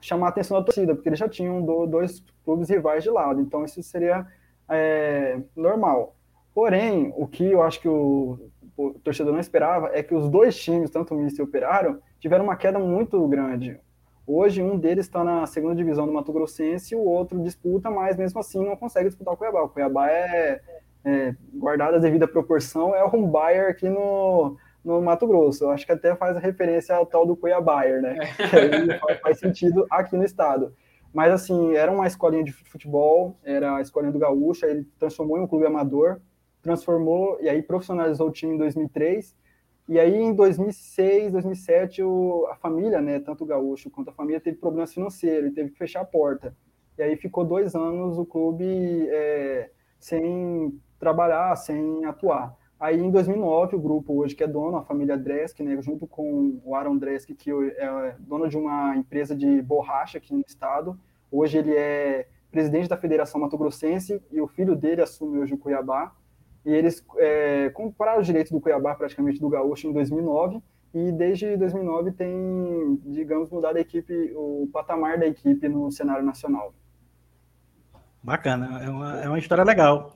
chamar a atenção da torcida, porque eles já tinham do, dois clubes rivais de lado, então isso seria é, normal. Porém, o que eu acho que o, o, torcedor não esperava é que os dois times, tanto o Misto e o Operário, tiveram uma queda muito grande. Hoje, um deles está na segunda divisão do Mato Grossense e o outro disputa, mas mesmo assim não consegue disputar o Cuiabá. O Cuiabá é, é guardado a devida proporção, é o Humbayer aqui no, no Mato Grosso. Eu acho que até faz referência ao tal do Cuiabayer, né? Que aí faz, faz sentido aqui no estado. Mas, assim, era uma escolinha de futebol, era a escolinha do Gaúcho, ele transformou em um clube amador, transformou e aí profissionalizou o time em 2003. E aí, em 2006, 2007, o, a família, né, tanto o Gaúcho quanto a família, teve problemas financeiros e teve que fechar a porta. E aí ficou dois anos o clube é, sem trabalhar, sem atuar. Aí, em 2009, o grupo hoje que é dono, a família Dresk, né, junto com o Aaron Dresk, que é dono de uma empresa de borracha aqui no estado. Hoje ele é presidente da Federação Mato Grossense e o filho dele assume hoje o Cuiabá. E eles é, compraram os direitos do Cuiabá, praticamente do Gaúcho, em 2009. E desde 2009 tem, digamos, mudado a equipe, o patamar da equipe no cenário nacional. Bacana, é uma, é uma história legal.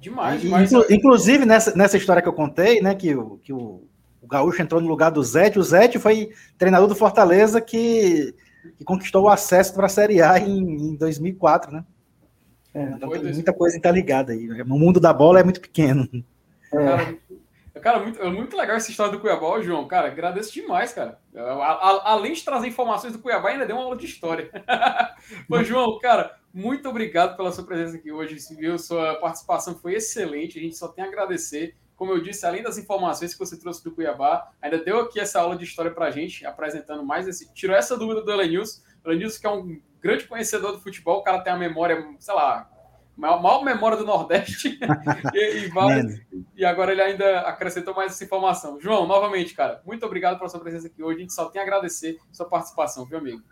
Demais, demais. inclusive, nessa, nessa história que eu contei, né, que, o, que o, o Gaúcho entrou no lugar do Zete, o Zete foi treinador do Fortaleza que, que conquistou o acesso para a Série A em, em 2004, né? É, então, tem muita coisa interligada aí. O mundo da bola é muito pequeno. É. Cara, cara, muito, é muito legal essa história do Cuiabá, João. Cara, agradeço demais, cara. A, a, além de trazer informações do Cuiabá, ainda deu uma aula de história. [LAUGHS] Pô, João, cara, muito obrigado pela sua presença aqui hoje, viu? Sua participação foi excelente, a gente só tem a agradecer. Como eu disse, além das informações que você trouxe do Cuiabá, ainda deu aqui essa aula de história para a gente, apresentando mais esse. Tirou essa dúvida do Elenilson. O Elenilson, que é um grande conhecedor do futebol, o cara tem a memória, sei lá, maior, maior memória do Nordeste. [LAUGHS] e, e, e, agora ele ainda acrescentou mais essa informação. João, novamente, cara, muito obrigado pela sua presença aqui hoje. A gente só tem a agradecer sua participação, viu, amigo?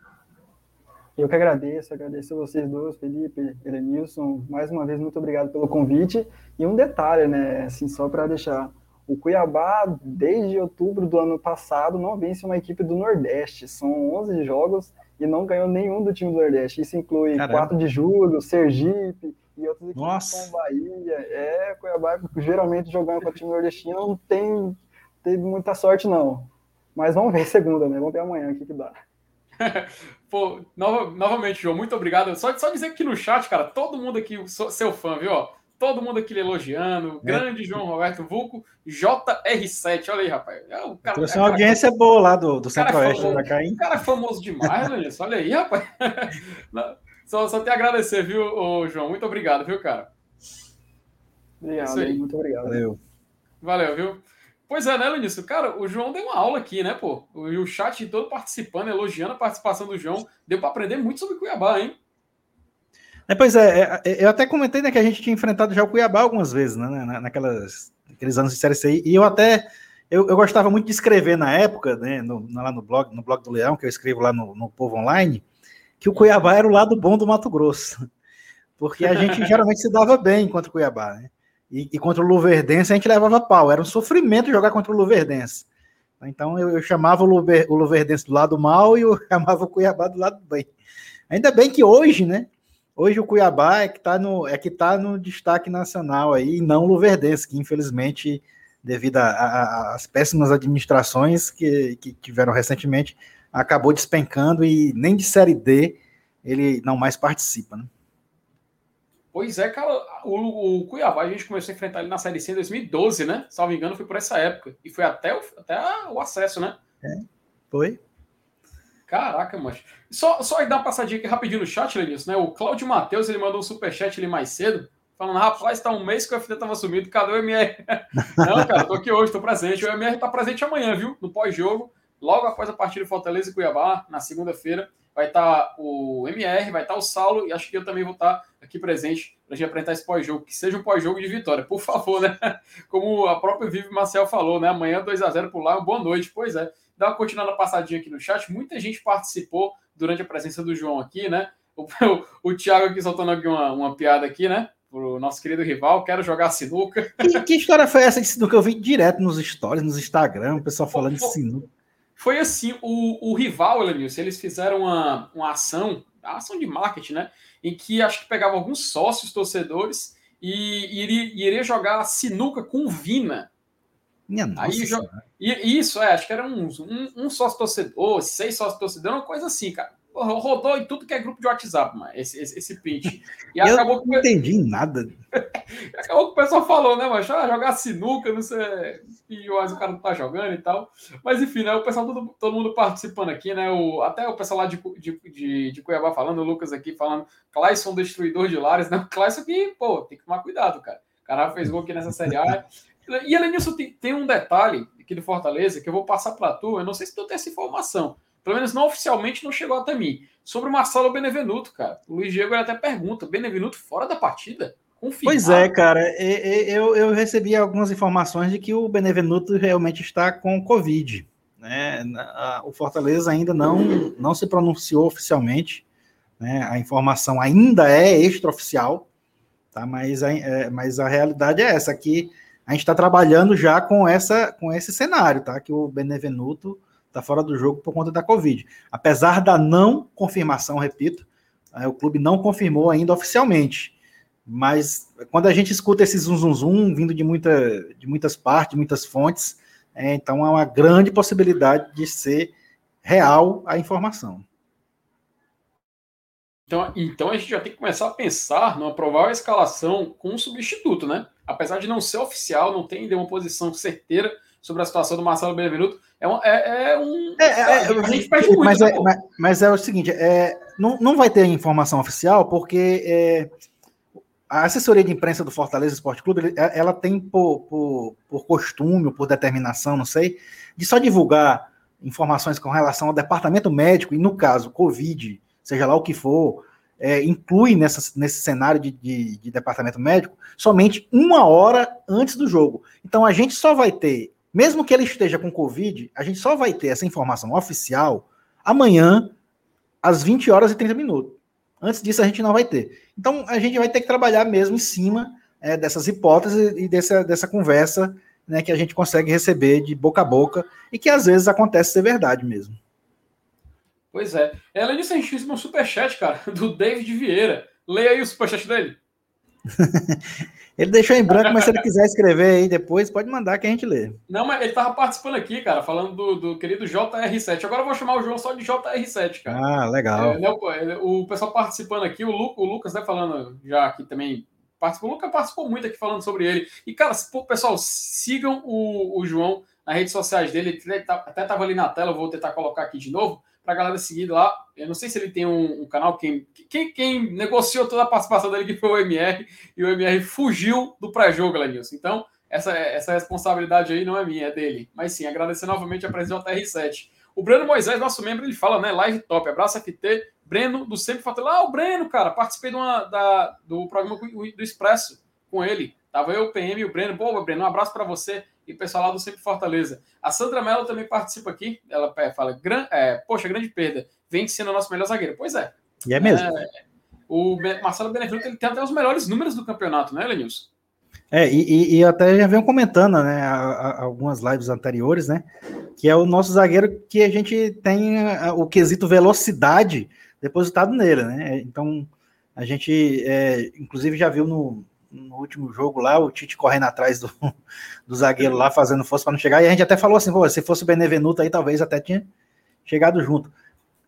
Eu que agradeço, agradeço a vocês dois, Felipe, Elenilson, mais uma vez, muito obrigado pelo convite. E um detalhe, né, assim, só para deixar, o Cuiabá, desde outubro do ano passado, não vence uma equipe do Nordeste. São 11 jogos e não ganhou nenhum do time do Nordeste. Isso inclui Caramba. 4 de julho, Sergipe e outras equipes Nossa. como Bahia. É, Cuiabá, geralmente jogando com o time nordestino, não tem teve muita sorte, não. Mas vamos ver segunda, né? Vamos ver amanhã o que, que dá. [LAUGHS] Pô, nova, novamente, João, muito obrigado. Só, só dizer que no chat, cara, todo mundo aqui, seu fã, viu? todo mundo aqui elogiando. É. Grande João Roberto Vulco, JR7. Olha aí, rapaz. É, o cara, Trouxe é uma audiência cara, boa lá do, do Centro-Oeste da Caim. O cara é famoso demais, né, Olha aí, rapaz. [LAUGHS] Só, só te agradecer, viu, João? Muito obrigado, viu, cara? Obrigado, muito obrigado. Valeu. Valeu, viu? Pois é, né, Lenilson? Cara, o João deu uma aula aqui, né, pô? E o chat todo participando, elogiando a participação do João. Deu para aprender muito sobre Cuiabá, hein? É, pois é, é, é, eu até comentei né, que a gente tinha enfrentado já o Cuiabá algumas vezes, né, naquelas, naqueles anos de Série C, e eu até, eu, eu gostava muito de escrever na época, né, no, lá no blog, no blog do Leão, que eu escrevo lá no, no Povo Online, que o Cuiabá era o lado bom do Mato Grosso, porque a gente [LAUGHS] geralmente se dava bem contra o Cuiabá, né? E, e, contra o Luverdense a gente levava pau. Era um sofrimento jogar contra o Luverdense. Então eu, eu chamava o, Luver, o Luverdense do lado mal e eu [LAUGHS] chamava o Cuiabá do lado bem. Ainda bem que hoje, né? Hoje o Cuiabá é que está no, é que tá no destaque nacional aí, e não o Luverdense, que infelizmente, devido às péssimas administrações que, que tiveram recentemente, acabou despencando e nem de Série D ele não mais participa, né? Pois é, cara, o, o, Cuiabá a gente começou a enfrentar ele na Série C em 2012, né? Salvo engano, foi por essa época. E foi até o, até o acesso, né? É, foi. Caraca, mas Só, só dar uma passadinha aqui rapidinho no chat, Lenilson, né? O Cláudio Matheus, ele mandou um superchat ali mais cedo, falando, rapaz, tá um mês que o FD tava sumido, cadê o MR? [LAUGHS] Não, cara, tô aqui hoje, tô presente. O MR tá presente amanhã, viu? No pós-jogo, logo após a partida de Fortaleza e Cuiabá, na segunda-feira vai estar tá o MR, vai estar tá o Saulo e acho que eu também vou estar tá aqui presente para a gente apresentar esse pós-jogo, que seja um pós-jogo de vitória, por favor, né? [LAUGHS] Como a própria Vivi Marcel falou, né? Amanhã 2 a 0 por lá, boa noite. Pois é, dá uma continuando a passadinha aqui no chat, muita gente participou durante a presença do João aqui, né? O, [LAUGHS] o, o Thiago aqui soltando aqui uma, uma piada aqui, né? Pro nosso querido rival, quero jogar sinuca. Que, que história foi essa de sinuca? Eu vi direto nos stories, nos Instagram, o pessoal falando de sinuca. Foi assim, o, o rival, Elenilson, eles fizeram uma, uma ação, uma ação de marketing, né? Em que acho que pegava alguns sócios torcedores e iria, iria jogar sinuca com Vina. Minha nossa. Aí, e isso, é, acho que era um, um, um sócio torcedor, seis sócios torcedores, uma coisa assim, cara. Rodou em tudo que é grupo de WhatsApp, mano, esse, esse, esse print. E [LAUGHS] eu acabou não entendi nada. [LAUGHS] acabou que o pessoal falou, né, mas ah, jogar sinuca, não sei. E o cara não tá jogando e tal. Mas enfim, né? O pessoal, todo, todo mundo participando aqui, né? O, até o pessoal lá de, de, de, de Cuiabá falando, o Lucas aqui falando, Clayson destruidor de lares, [LAUGHS] né? O Clayson aqui, pô, tem que tomar cuidado, cara. O cara fez gol aqui nessa Série A. E além disso, tem, tem um detalhe aqui do Fortaleza que eu vou passar para tu. Eu não sei se tu tem essa informação. Pelo menos não oficialmente não chegou até mim. Sobre o Marcelo Benevenuto, cara. O Luiz Diego até pergunta: Benevenuto fora da partida? Confirmado. Pois é, cara. Eu, eu recebi algumas informações de que o Benevenuto realmente está com Covid. Né? O Fortaleza ainda não, não se pronunciou oficialmente. Né? A informação ainda é extraoficial, tá? mas, a, é, mas a realidade é essa: que a gente está trabalhando já com, essa, com esse cenário, tá? Que o Benevenuto está fora do jogo por conta da Covid. Apesar da não confirmação, repito, é, o clube não confirmou ainda oficialmente. Mas quando a gente escuta esse zum, zum, zum vindo de, muita, de muitas partes, muitas fontes, é, então há uma grande possibilidade de ser real a informação. Então, então a gente já tem que começar a pensar numa provável escalação com um substituto, né? apesar de não ser oficial, não tem uma posição certeira sobre a situação do Marcelo Benevenuto, é um. É, é um é, é, a gente perde muito. Mas, né, é, mas, mas, é o seguinte: é, não, não vai ter informação oficial, porque é, a assessoria de imprensa do Fortaleza Esporte Clube ela tem por, por, por costume, por determinação, não sei, de só divulgar informações com relação ao departamento médico, e no caso, Covid, seja lá o que for, é, inclui nessa, nesse cenário de, de, de, departamento médico somente uma hora antes do jogo. Então a gente só vai ter, mesmo que ele esteja com Covid, a gente só vai ter essa informação oficial amanhã, às 20 horas e 30 minutos. Antes disso, a gente não vai ter. Então a gente vai ter que trabalhar mesmo em cima é, dessas hipóteses e dessa, dessa conversa né, que a gente consegue receber de boca a boca e que às vezes acontece ser verdade mesmo. Pois é. Ela disse a gente fez um superchat, cara, [LAUGHS] do David Vieira. Leia aí o superchat dele. [LAUGHS] ele deixou em branco, mas se ele quiser escrever aí depois, pode mandar que a gente lê. Não, mas ele tava participando aqui, cara, falando do, do querido JR7. Agora eu vou chamar o João só de JR7, cara. Ah, legal. É, o, pessoal participando aqui, o, Lu, o Lucas, né, falando já aqui também. Participou, o Lucas participou muito aqui falando sobre ele. E, cara, pessoal, sigam o, o João nas redes sociais dele. Ele até estava ali na tela, eu vou tentar colocar aqui de novo para a galera seguir lá. Eu não sei se ele tem um, um canal, quem, quem, quem, negociou toda a participação dele, que foi o MR, e o MR fugiu do pré-jogo, Lenilson. Então, essa, essa responsabilidade aí não é minha, é dele. Mas sim, agradecer novamente a presença do TR7. O Breno Moisés, nosso membro, ele fala, né? Live top, abraço FT. Breno do Sempre Fortaleza. Ah, o Breno, cara, participei de uma, da, do programa do Expresso com ele. Tava eu, o PM e o Breno. Boa, Breno, um abraço para você e o pessoal lá do Sempre Fortaleza. A Sandra Mello também participa aqui. Ela fala, Gran, é, poxa, grande perda. Vem sendo o nosso melhor zagueiro. Pois é. E é mesmo. É, o Marcelo Benevenuto ele tem até os melhores números do campeonato, né, Lenilson? É, e, e, até já venho comentando, né, algumas lives anteriores, né, que é o nosso zagueiro que a gente tem o quesito velocidade depositado nele, né, então a gente, é, inclusive já viu no, no último jogo lá, o Tite correndo atrás do, [LAUGHS] do zagueiro lá, fazendo força para não chegar. E a gente até falou assim: se fosse o Benevenuto aí, talvez até tinha chegado junto.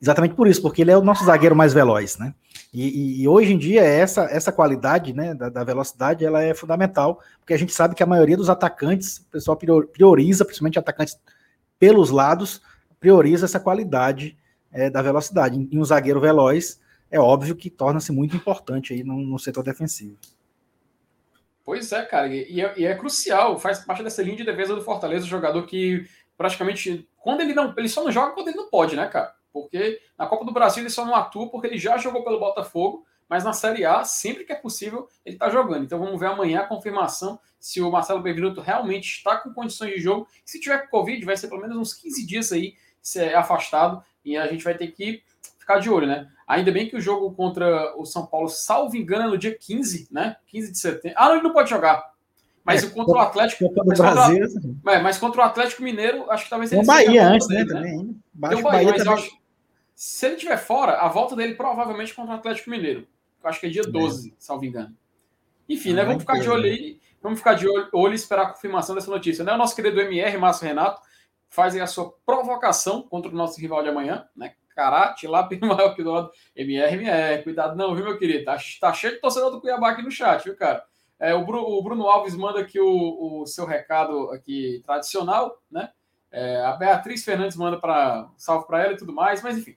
Exatamente por isso, porque ele é o nosso zagueiro mais veloz, né? E, e, e hoje em dia, essa, essa qualidade né, da, da, velocidade ela é fundamental, porque a gente sabe que a maioria dos atacantes, o pessoal prioriza, principalmente atacantes pelos lados, prioriza essa qualidade é, da velocidade. E um zagueiro veloz, é óbvio que torna-se muito importante aí no, no setor defensivo. Pois é, cara, e é, e é, crucial, faz parte dessa linha de defesa do Fortaleza, jogador que praticamente, quando ele não, ele só não joga quando ele não pode, né, cara? Porque na Copa do Brasil ele só não atua porque ele já jogou pelo Botafogo, mas na Série A, sempre que é possível, ele está jogando. Então vamos ver amanhã a confirmação se o Marcelo Benvenuto realmente está com condições de jogo. Se tiver com Covid, vai ser pelo menos uns 15 dias aí é afastado e a gente vai ter que ficar de olho, né? Ainda bem que o jogo contra o São Paulo, salvo engano, é no dia 15, né? 15 de setembro. Ah, não, ele não pode jogar. Mas é, contra o Atlético. Mas Brasil, contra, é, mas contra o Atlético Mineiro, acho que talvez ele. O Bahia antes, né? Dele, né? Também. Bahia, Bahia mas acho, se ele estiver fora, a volta dele provavelmente contra o Atlético Mineiro. Eu acho que é dia 12, é. salvo engano. Enfim, ah, né? Vamos ficar de olho aí. Vamos ficar de olho, olho e esperar a confirmação dessa notícia. Né? O nosso querido MR, Márcio Renato, faz a sua provocação contra o nosso rival de amanhã, né? Karate, lá bem [LAUGHS] maior que do lado. MR, MR, cuidado não, viu, meu querido? Tá, tá cheio de torcedor do Cuiabá aqui no chat, viu, cara? É, o, Bruno, o, Bruno, Alves manda aqui o, o, seu recado aqui tradicional, né? É, a Beatriz Fernandes manda para salve para ela e tudo mais, mas enfim.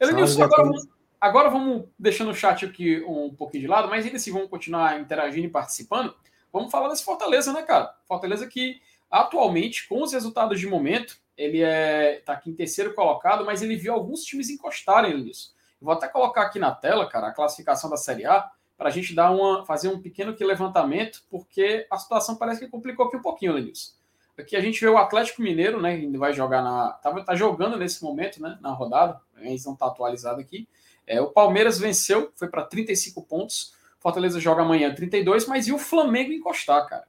Elenilson, agora, vamos, agora vamos deixando o chat aqui um pouquinho de lado, mas ainda assim vamos continuar interagindo e participando. Vamos falar desse Fortaleza, né, cara? Fortaleza que atualmente, com os resultados de momento, ele é tá aqui em terceiro colocado, mas ele viu alguns times encostarem nisso. Vou até colocar aqui na tela, cara, a classificação da Série A para a gente dar uma, fazer um pequeno levantamento, porque a situação parece que complicou aqui um pouquinho, Lenilson. Aqui a gente vê o Atlético Mineiro, né? Ele vai jogar na. Tá, tá jogando nesse momento, né? Na rodada. Gente não tá atualizado aqui. É, o Palmeiras venceu, foi para 35 pontos. Fortaleza joga amanhã 32, mas e o Flamengo encostar, cara?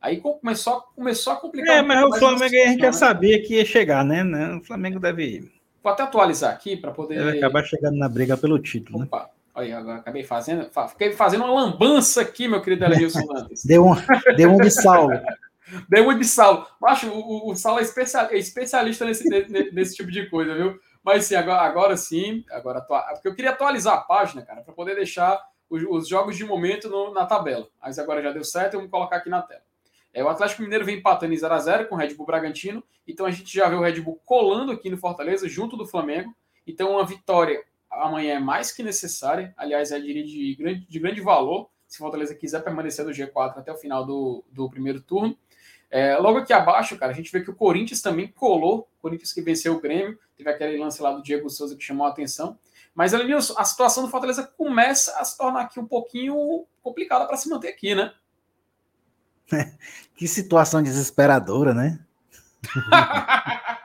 Aí começou, começou a complicar. É, mas o Flamengo a gente já né? sabia que ia chegar, né? O Flamengo deve. Vou até atualizar aqui para poder. Deve acabar chegando na briga pelo título. Né? Opa. Né? Olha, agora acabei fazendo. Fiquei fazendo uma lambança aqui, meu querido Elilson [LAUGHS] Landes. deu, um, deu um de [LAUGHS] deu um de Saulo. Acho o, o Saulo é, especial, é especialista nesse, nesse tipo de coisa, viu? Mas sim, agora, agora sim. Agora, porque eu queria atualizar a página, cara, para poder deixar os, os, jogos de momento no, na tabela. Mas agora já deu certo, eu vou colocar aqui na tela. É, o Atlético Mineiro vem empatando em 0x0 com o Red Bull Bragantino. Então a gente já vê o Red Bull colando aqui no Fortaleza, junto do Flamengo. Então, uma vitória amanhã é mais que necessária. Aliás, é de grande, de grande valor, se Fortaleza quiser permanecer no G4 até o final do, do primeiro turno. É, logo aqui abaixo, cara, a gente vê que o Corinthians também colou. O Corinthians que venceu o Grêmio. Teve aquele lance lá do Diego Souza que chamou a atenção. Mas, Elenilson, a situação do Fortaleza começa a se tornar aqui um pouquinho complicada para se manter aqui, né? Que situação desesperadora, né? [LAUGHS]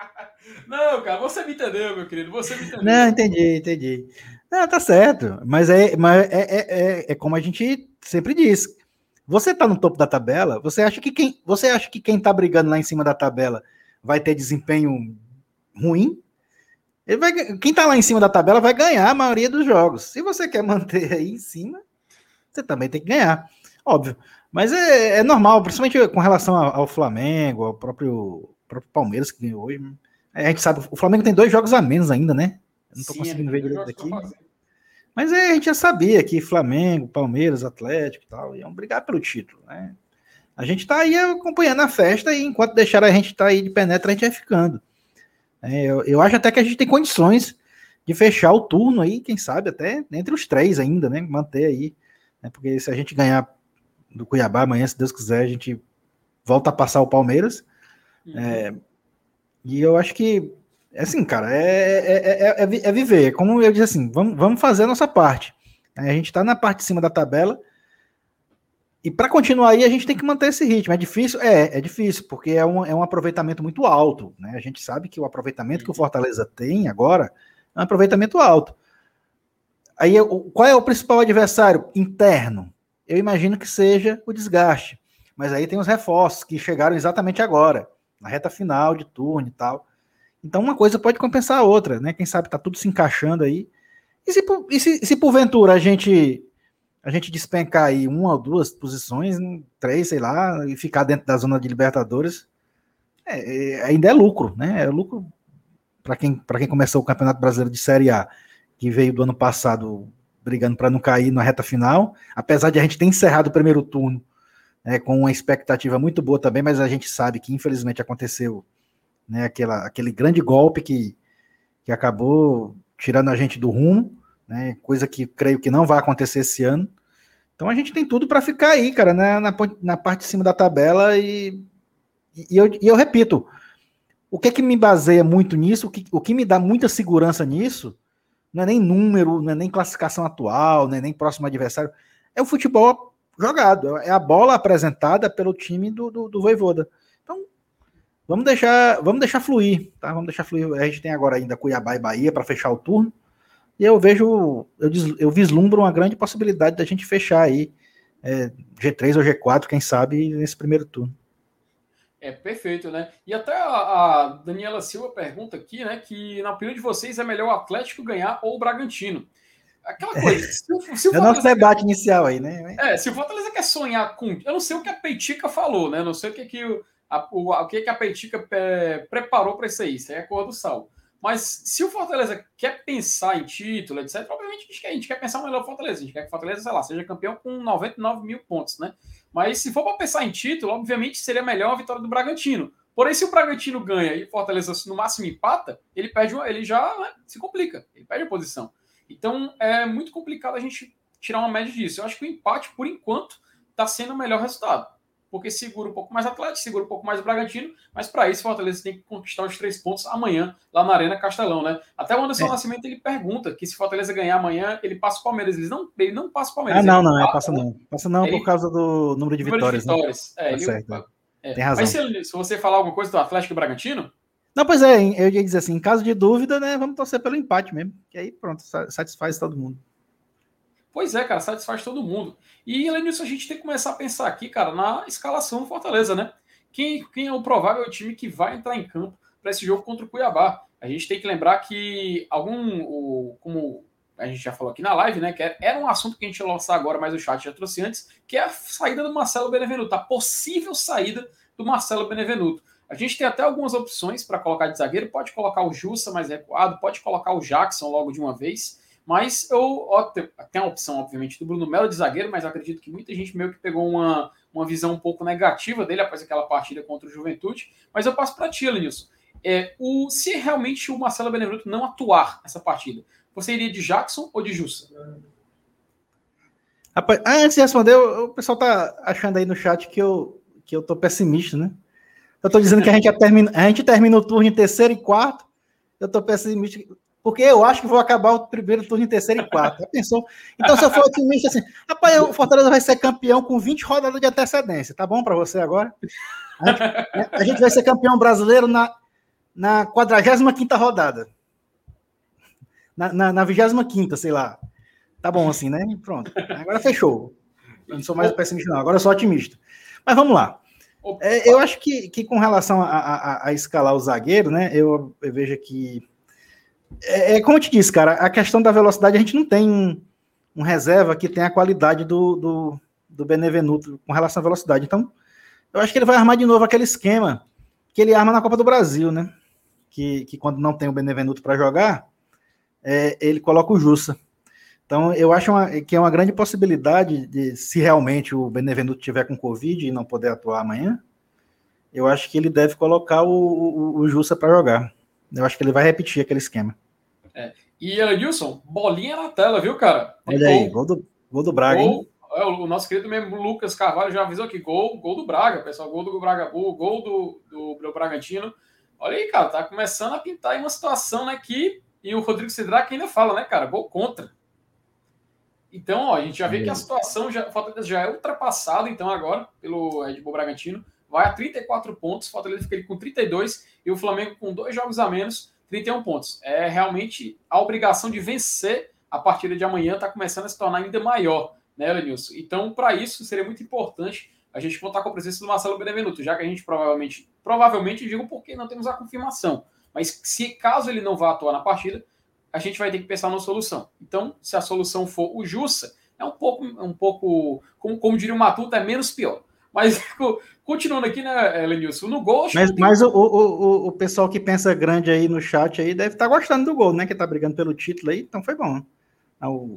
Não, cara, você me entendeu, meu querido. Você me entendeu. Não, entendi, entendi. Não, tá certo. Mas é, mas é, é, é, é como a gente sempre diz. Você tá no topo da tabela, você acha que quem, você acha que quem tá brigando lá em cima da tabela vai ter desempenho ruim? Ele vai, quem tá lá em cima da tabela vai ganhar a maioria dos jogos. Se você quer [LAUGHS] manter aí em cima, você também tem que ganhar. Óbvio. Mas é, é normal, principalmente com relação ao, Flamengo, ao próprio, próprio Palmeiras que ganhou hoje. É, a gente sabe, o Flamengo tem dois jogos a menos ainda, né? Eu não tô Sim, conseguindo ver direito aqui. Mas é, a gente já sabia que Flamengo, Palmeiras, Atlético e tal iam brigar pelo título, né? A gente tá aí acompanhando a festa e enquanto deixar a gente tá aí de penetra, a gente vai ficando. É, eu, eu acho até que a gente tem condições de fechar o turno aí, quem sabe até entre os três ainda, né? Manter aí. Né? Porque se a gente ganhar do Cuiabá amanhã, se Deus quiser, a gente volta a passar o Palmeiras. Uhum. É, e eu acho que, assim, cara, é, é, é, é viver. Como eu disse assim, vamos, vamos fazer a nossa parte. A gente está na parte de cima da tabela. E para continuar aí, a gente tem que manter esse ritmo. É difícil? É, é difícil, porque é um, é um aproveitamento muito alto. Né? A gente sabe que o aproveitamento que o Fortaleza tem agora é um aproveitamento alto. Aí, qual é o principal adversário interno? Eu imagino que seja o desgaste. Mas aí tem os reforços que chegaram exatamente agora na reta final de turno e tal. Então uma coisa pode compensar a outra, né? Quem sabe tá tudo se encaixando aí. E se, e se, se porventura a gente a gente despencar aí uma ou duas posições, três, sei lá, e ficar dentro da zona de Libertadores, é, é, ainda é lucro, né? É lucro para quem, quem começou o Campeonato Brasileiro de Série A, que veio do ano passado brigando para não cair na reta final, apesar de a gente ter encerrado o primeiro turno né, com uma expectativa muito boa também, mas a gente sabe que infelizmente aconteceu né, aquela, aquele grande golpe que, que acabou tirando a gente do rumo, né, coisa que creio que não vai acontecer esse ano. Então a gente tem tudo para ficar aí, cara, na, na, na, parte de cima da tabela e, e, eu, e eu repito, o que é que me baseia muito nisso, o que, o que me dá muita segurança nisso, não é nem número, não é nem classificação atual, não é nem próximo adversário, é o futebol jogado. É a bola apresentada pelo time do, do, do Voivoda. Então, vamos deixar, vamos deixar fluir, tá? Vamos deixar fluir. A gente tem agora ainda Cuiabá e Bahia para fechar o turno. E eu vejo, eu, eu vislumbro uma grande possibilidade da gente fechar aí é, G3 ou G4, quem sabe, nesse primeiro turno. É perfeito, né? E até a, a, Daniela Silva pergunta aqui, né, que na opinião de vocês é melhor o Atlético ganhar ou o Bragantino. aquela coisa. [LAUGHS] Se, se o é o nosso debate quer, inicial aí, né? É, se o Fortaleza quer sonhar com. Eu não sei o que a Peitica falou, né? Eu não sei o que, que o, a, o, o que, que a Peitica é, preparou para isso aí. Isso aí é a cor do sal. Mas se o Fortaleza quer pensar em título, etc., obviamente a gente quer, a gente quer pensar melhor o Fortaleza. A gente quer que o Fortaleza, sei lá, seja campeão com 99 mil pontos, né? Mas se for para pensar em título, obviamente seria melhor a vitória do Bragantino. Porém, se o Bragantino ganha e o Fortaleza no máximo empata, ele perde ele já né, se complica, ele perde a posição. Então é muito complicado a gente tirar uma média disso. Eu acho que o empate, por enquanto, está sendo o melhor resultado. Porque segura um pouco mais Atlético, segura um pouco mais o Bragantino, mas para isso o Fortaleza tem que conquistar os três pontos amanhã, lá na Arena Castelão, né? Até o Anderson é. Nascimento ele pergunta que se o Fortaleza ganhar amanhã, ele passa o Palmeiras. Ele não, ele não passa o Palmeiras. Ah, não, não, é, passa não. Passa não ele, por causa do número de número vitórias. De vitórias. Né? É, tá ele, certo. É. Tem razão. Mas se, se, você falar alguma coisa do Atlético e Bragantino, não, pois é, eu ia dizer assim, em caso de dúvida, né, vamos torcer pelo empate mesmo, que aí pronto, satisfaz todo mundo. Pois é, cara, satisfaz todo mundo. E além disso, a gente tem que começar a pensar aqui, cara, na escalação do Fortaleza, né? Quem, quem é o provável time que vai entrar em campo para esse jogo contra o Cuiabá? A gente tem que lembrar que algum, o, como a gente já falou aqui na live, né? Que era um assunto que a gente ia lançar agora, mas o chat já trouxe antes, que é a saída do Marcelo Benevenuto, a possível saída do Marcelo Benevenuto. A gente tem até algumas opções para colocar de zagueiro, pode colocar o Jussa mais recuado, pode colocar o Jackson logo de uma vez, mas eu tem a opção, obviamente, do Bruno Melo de zagueiro, mas acredito que muita gente meio que pegou uma, uma visão um pouco negativa dele após aquela partida contra o Juventude. Mas eu passo para ti, Lenilson. É, o, se realmente o Marcelo Benevenuto não atuar nessa partida, você iria de Jackson ou de Jussa? Rapaz, antes de responder, o pessoal tá achando aí no chat que eu, que eu tô pessimista, né? Eu tô dizendo que a gente, termina, a gente termina o turno em terceiro e quarto. Eu tô pessimista, porque eu acho que vou acabar o primeiro turno em terceiro e quarto. Pensou? Então, se eu for otimista assim, rapaz, o Fortaleza vai ser campeão com 20 rodadas de antecedência. Tá bom para você agora? A gente, a gente, vai ser campeão brasileiro na, na 45 rodada. Na, na, na 25, sei lá. Tá bom assim, né? Pronto. Agora fechou. Eu não sou mais pessimista, não. Agora eu sou otimista. Mas vamos lá. É, eu acho que, que com relação a, a, a, escalar o zagueiro, né? Eu, eu vejo que. É, é, como eu te disse, cara, a questão da velocidade, a gente não tem um, um reserva que tenha a qualidade do, do, do Benevenuto com relação à velocidade. Então, eu acho que ele vai armar de novo aquele esquema que ele arma na Copa do Brasil, né? Que, que quando não tem o Benevenuto para jogar, é, ele coloca o Jussa. Então, eu acho uma, que é uma grande possibilidade de, se realmente o Benevenuto tiver com Covid e não poder atuar amanhã, eu acho que ele deve colocar o, o, o Jussa para jogar. Eu acho que ele vai repetir aquele esquema. É. E, Edilson, bolinha na tela, viu, cara? Olha aí, gol do, gol do Braga, gol, é, o nosso querido mesmo Lucas Carvalho já avisou aqui, gol, gol do Braga, pessoal, gol do Braga, o gol do, do, do Bragantino. Olha aí, cara, tá começando a pintar aí uma situação, né, que, e o Rodrigo Sidraque ainda fala, né, cara, gol contra. Então, ó, a gente já vê que a situação já, Fortaleza já é ultrapassada, então, agora, pelo Red Bull Bragantino. Vai a 34 pontos, Fortaleza fica com 32 e o Flamengo com dois jogos a menos, 31 pontos. É realmente a obrigação de vencer a partida de amanhã está começando a se tornar ainda maior, né, Lenilson? Então, para isso, seria muito importante a gente contar com a presença do Marcelo Benevenuto, já que a gente provavelmente, provavelmente digo porque não temos a confirmação, mas se caso ele não vá atuar na partida, a gente vai ter que pensar numa solução. Então, se a solução for o Jussa, é um pouco, um pouco como, como diria o Matuta, é menos pior. Mas [LAUGHS] continuando aqui, né, Lenilson, no gol. Mas, tem... mas o, o, o, pessoal que pensa grande aí no chat aí deve estar tá gostando do gol, né? Que tá brigando pelo título aí, então foi bom. É o,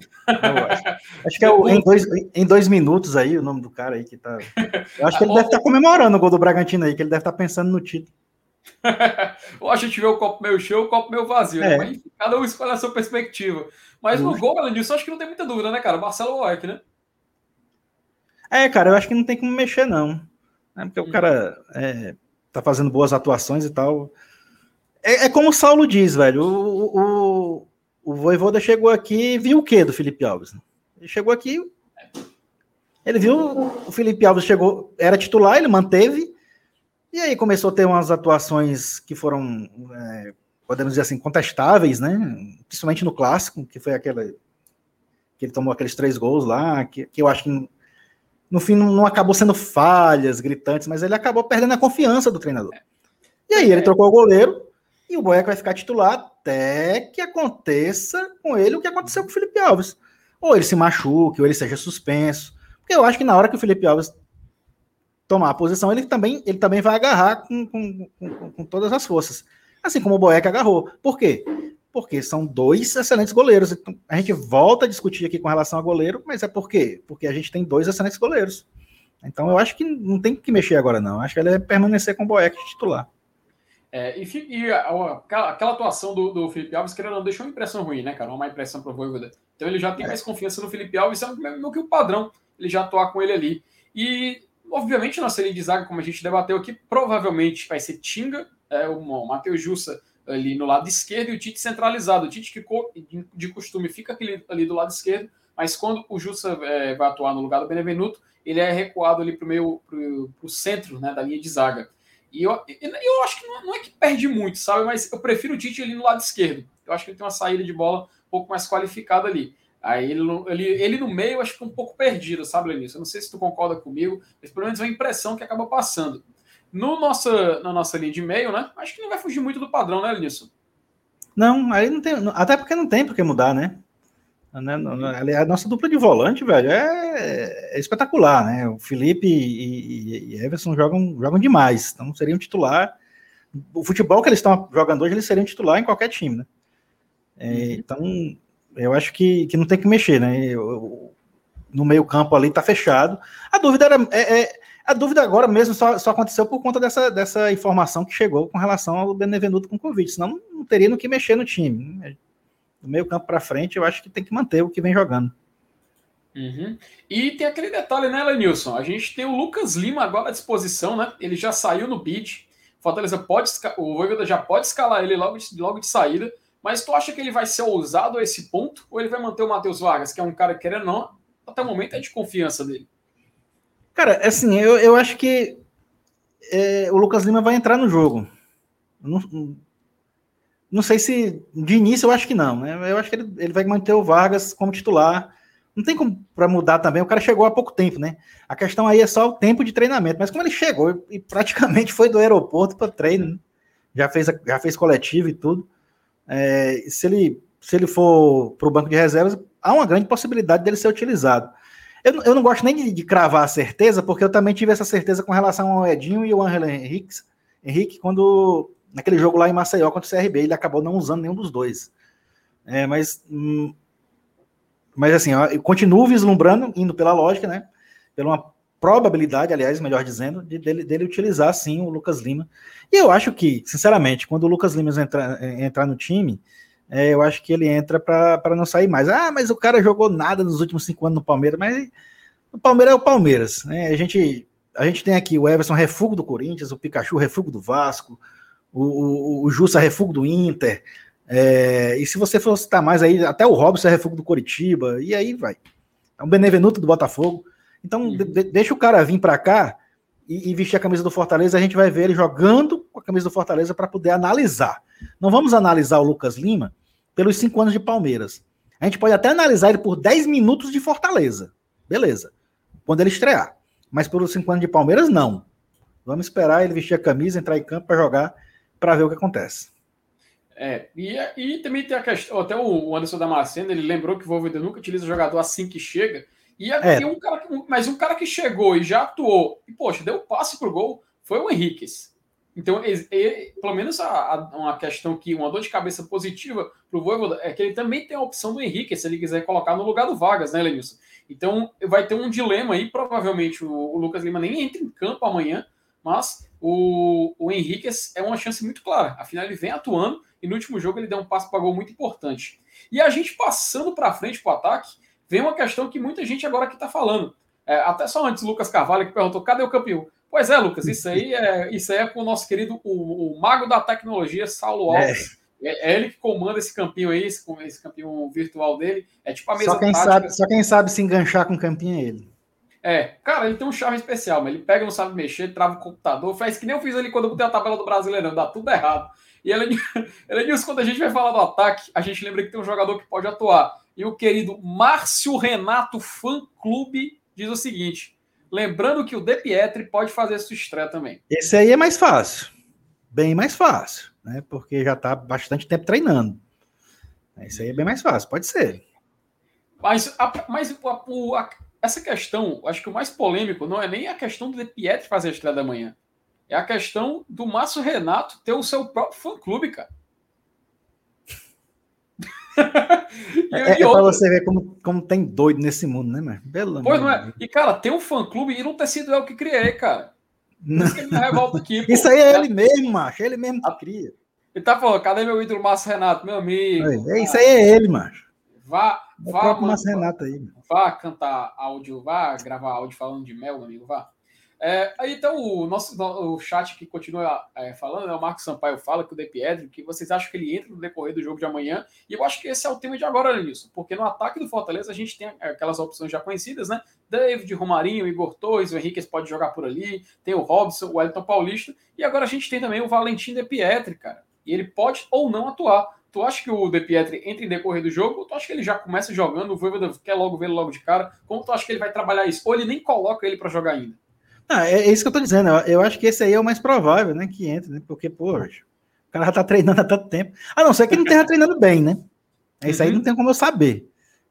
acho. acho. que é o, em, dois, em dois minutos aí, o nome do cara aí que tá. Eu acho que ele deve estar tá comemorando o gol do Bragantino aí, que ele deve estar tá pensando no título. [LAUGHS] Ou a gente vê o copo meio cheio, o copo meio vazio, né? é. né? Mas cada um escolhe a sua perspectiva. Mas no gol, disso, acho que não tem muita dúvida, né, cara? Marcelo Oek, né? É, cara, eu acho que não tem como mexer, não. É porque hum. o cara é, tá fazendo boas atuações e tal. É, é como o Saulo diz, velho. O, o, o Voivoda chegou aqui e viu o quê do Felipe Alves? Ele chegou aqui. Ele viu o Felipe Alves chegou, era titular, ele manteve, e aí começou a ter umas atuações que foram, é, podemos dizer assim, contestáveis, né? Principalmente no clássico, que foi aquela que ele tomou aqueles três gols lá, que, que eu acho que no fim não, acabou sendo falhas gritantes, mas ele acabou perdendo a confiança do treinador. E aí ele trocou o goleiro, E o Boeck vai ficar titular até que aconteça com ele o que aconteceu com o Felipe Alves. Ou ele se machuque, ou ele seja suspenso. Porque eu acho que na hora que o Felipe Alves tomar a posição, ele também, ele também vai agarrar com, com, com, com todas as forças. Assim como o Boeck agarrou. Por quê? Porque são dois excelentes goleiros. Então, a gente volta a discutir aqui com relação a goleiro, mas é por quê? Porque a gente tem dois excelentes goleiros. Então eu acho que não tem que mexer agora, não. Acho que ele é permanecer com o Boeck titular. É, e, e a, a, aquela atuação do, do Felipe Alves, querendo não, deixou uma impressão ruim, né, cara? Uma má impressão para o Voivoda. Então ele já tem é. mais confiança no Felipe Alves, é mesmo que o padrão, ele já atuar com ele ali. E, obviamente, nossa linha de zaga, como a gente debateu aqui, provavelmente vai ser Tinga, é, o Matheus Jussa ali no lado esquerdo e o Tite centralizado. O Tite que de costume fica ali, do lado esquerdo, mas quando o Jussa é, vai atuar no lugar do Benevenuto, ele é recuado ali para o centro né, da linha de zaga. E eu, eu acho que não, não, é que perde muito, sabe? Mas eu prefiro o Tite ali no lado esquerdo. Eu acho que ele tem uma saída de bola um pouco mais qualificada ali. Aí ele, ele, ele no meio, acho que é um pouco perdido, sabe, Lenilson? Eu não sei se tu concorda comigo, mas pelo menos é uma impressão que acaba passando. No nossa, na nossa linha de meio, né? Acho que não vai fugir muito do padrão, né, Lenilson? Não, aí não tem. Até porque não tem por que mudar, né? A nossa dupla de volante, velho, é, é espetacular, né? O Felipe e, e, Everson jogam, jogam demais, então seriam titular. O futebol que eles estão jogando hoje, eles seriam titular em qualquer time, né? É, uhum. Então, eu acho que, que não tem que mexer, né? Eu, no meio-campo ali tá fechado. A dúvida era. É, é, a dúvida agora mesmo só, só aconteceu por conta dessa, dessa informação que chegou com relação ao Benevenuto com Covid, senão não teria no que mexer no time. Do meio campo para frente, eu acho que tem que manter o que vem jogando. Uhum. E tem aquele detalhe, né, Lenilson? A gente tem o Lucas Lima agora à disposição, né? Ele já saiu no bid. Fortaleza pode, o Voivoda já pode escalar ele logo de, logo de saída. Mas tu acha que ele vai ser ousado a esse ponto? Ou ele vai manter o Matheus Vargas, que é um cara que, querendo não, até o momento é de confiança dele? Cara, assim, eu, eu acho que é, o Lucas Lima vai entrar no jogo. Não, não sei se de início eu acho que não, né? Eu acho que ele, ele vai manter o Vargas como titular. Não tem como para mudar também. O cara chegou há pouco tempo, né? A questão aí é só o tempo de treinamento. Mas como ele chegou e praticamente foi do aeroporto para treino, né? já fez já fez coletivo e tudo. É, se ele se ele for para o banco de reservas, há uma grande possibilidade dele ser utilizado. Eu, eu não gosto nem de, de, cravar a certeza, porque eu também tive essa certeza com relação ao Edinho e o Angel Henrique, Henrique quando naquele jogo lá em Maceió contra o CRB, ele acabou não usando nenhum dos dois. É, mas, hum, mas assim, eu continuo vislumbrando, indo pela lógica, né? Pela uma probabilidade, aliás, melhor dizendo, de, dele, dele utilizar sim o Lucas Lima. E eu acho que, sinceramente, quando o Lucas Lima entrar, entrar no time, é, eu acho que ele entra para não sair mais. Ah, mas o cara jogou nada nos últimos cinco anos no Palmeiras, mas o Palmeiras é o Palmeiras. Né? A, gente, a gente tem aqui o Everson refúgio do Corinthians, o Pikachu refúgio do Vasco, o, o, o Jussa refúgio do Inter. É, e se você for citar mais aí, até o Robson é refúgio do Coritiba, e aí vai. É um Benevenuto do Botafogo. Então, uhum. de, deixa o cara vir para cá e, e, vestir a camisa do Fortaleza, a gente vai ver ele jogando com a camisa do Fortaleza para poder analisar. Não vamos analisar o Lucas Lima pelos cinco anos de Palmeiras. A gente pode até analisar ele por 10 minutos de Fortaleza. Beleza. Quando ele estrear. Mas pelos cinco anos de Palmeiras, não. Vamos esperar ele vestir a camisa, entrar em campo para jogar, para ver o que acontece. É, e, e também tem a questão, até o Anderson Damasceno, ele lembrou que o Volvida nunca utiliza jogador assim que chega, e é. um cara, mas um cara que chegou e já atuou, e poxa, deu passe pro gol, foi o Henriquez. Então, ele, ele, pelo menos a, a, uma questão que, uma dor de cabeça positiva para o Voivoda é que ele também tem a opção do Henrique, se ele quiser colocar no lugar do Vargas, né, Lenilson? Então, vai ter um dilema aí, provavelmente o, o Lucas Lima nem entra em campo amanhã, mas o, o Henrique é uma chance muito clara. Afinal, ele vem atuando e no último jogo ele deu um passo para gol muito importante. E a gente passando para frente para o ataque, vem uma questão que muita gente agora aqui está falando. É, até só antes, Lucas Carvalho que perguntou: cadê o campeão? Pois é, Lucas, isso aí é, isso aí é com o nosso querido o, o mago da tecnologia, Saulo é. Alves. É. é. ele que comanda esse campinho aí, esse, esse campinho virtual dele. É tipo a mesa só quem tática. Sabe, só quem sabe se enganchar com o campinho é ele. É, cara, ele tem um charme especial, mas ele pega, não sabe mexer, trava o computador, faz que nem eu fiz ali quando eu botei a tabela do Brasileirão, dá tudo errado. E ele, [LAUGHS] Elenilson, quando a gente vai falar do ataque, a gente lembra que tem um jogador que pode atuar. E o querido Márcio Renato Fã Clube diz o seguinte: Lembrando que o De Pietri pode fazer sua estreia também. Esse aí é mais fácil. bem mais fácil, né? Porque já está bastante tempo treinando. Isso aí é bem mais fácil, pode ser. Mas, a, mas a, a, essa questão, acho que o mais polêmico não é nem a questão do De Pietri fazer a estreia da manhã. É a questão do Márcio Renato ter o seu próprio fã-clube, cara. [LAUGHS] e, é, é para você ver como, como tem doido nesse mundo, né, mano? Belo pois não é. E, cara, ter um fã-clube e não ter sido eu que criei, cara. Isso, aqui, Isso aí é ele mesmo, macho. Ele mesmo que cria. Ele tá falando, cadê meu ídolo Márcio Renato, meu amigo? É, isso aí é ele, macho. Vá, é vá, mano, Márcio Renato aí. Vá cantar áudio, vá gravar áudio falando de mel, meu amigo, vá. É, aí então o nosso o chat que continua é, falando, né, o Marcos Sampaio fala que o De Pietro, que vocês acham que ele entra no decorrer do jogo de amanhã, e eu acho que esse é o tema de agora, nisso, porque no ataque do Fortaleza a gente tem aquelas opções já conhecidas, né? David, Romarinho, Igor Torres, o Henrique pode jogar por ali, tem o Robson, o Elton Paulista, e agora a gente tem também o Valentim De Pietri, cara, e ele pode ou não atuar. Tu acha que o De Pietri entra em decorrer do jogo? Ou tu acha que ele já começa jogando, o Voivoda quer logo vê-lo logo de cara? Como tu acha que ele vai trabalhar isso? Ou ele nem coloca ele para jogar ainda? Ah, é, é, isso que eu tô dizendo. Eu acho que esse aí é o mais provável, né? Que entre, né? Porque, pô, o cara já tá treinando há tanto tempo. A não ser que ele não esteja [LAUGHS] treinando bem, né? Isso uhum. aí não tem como eu saber.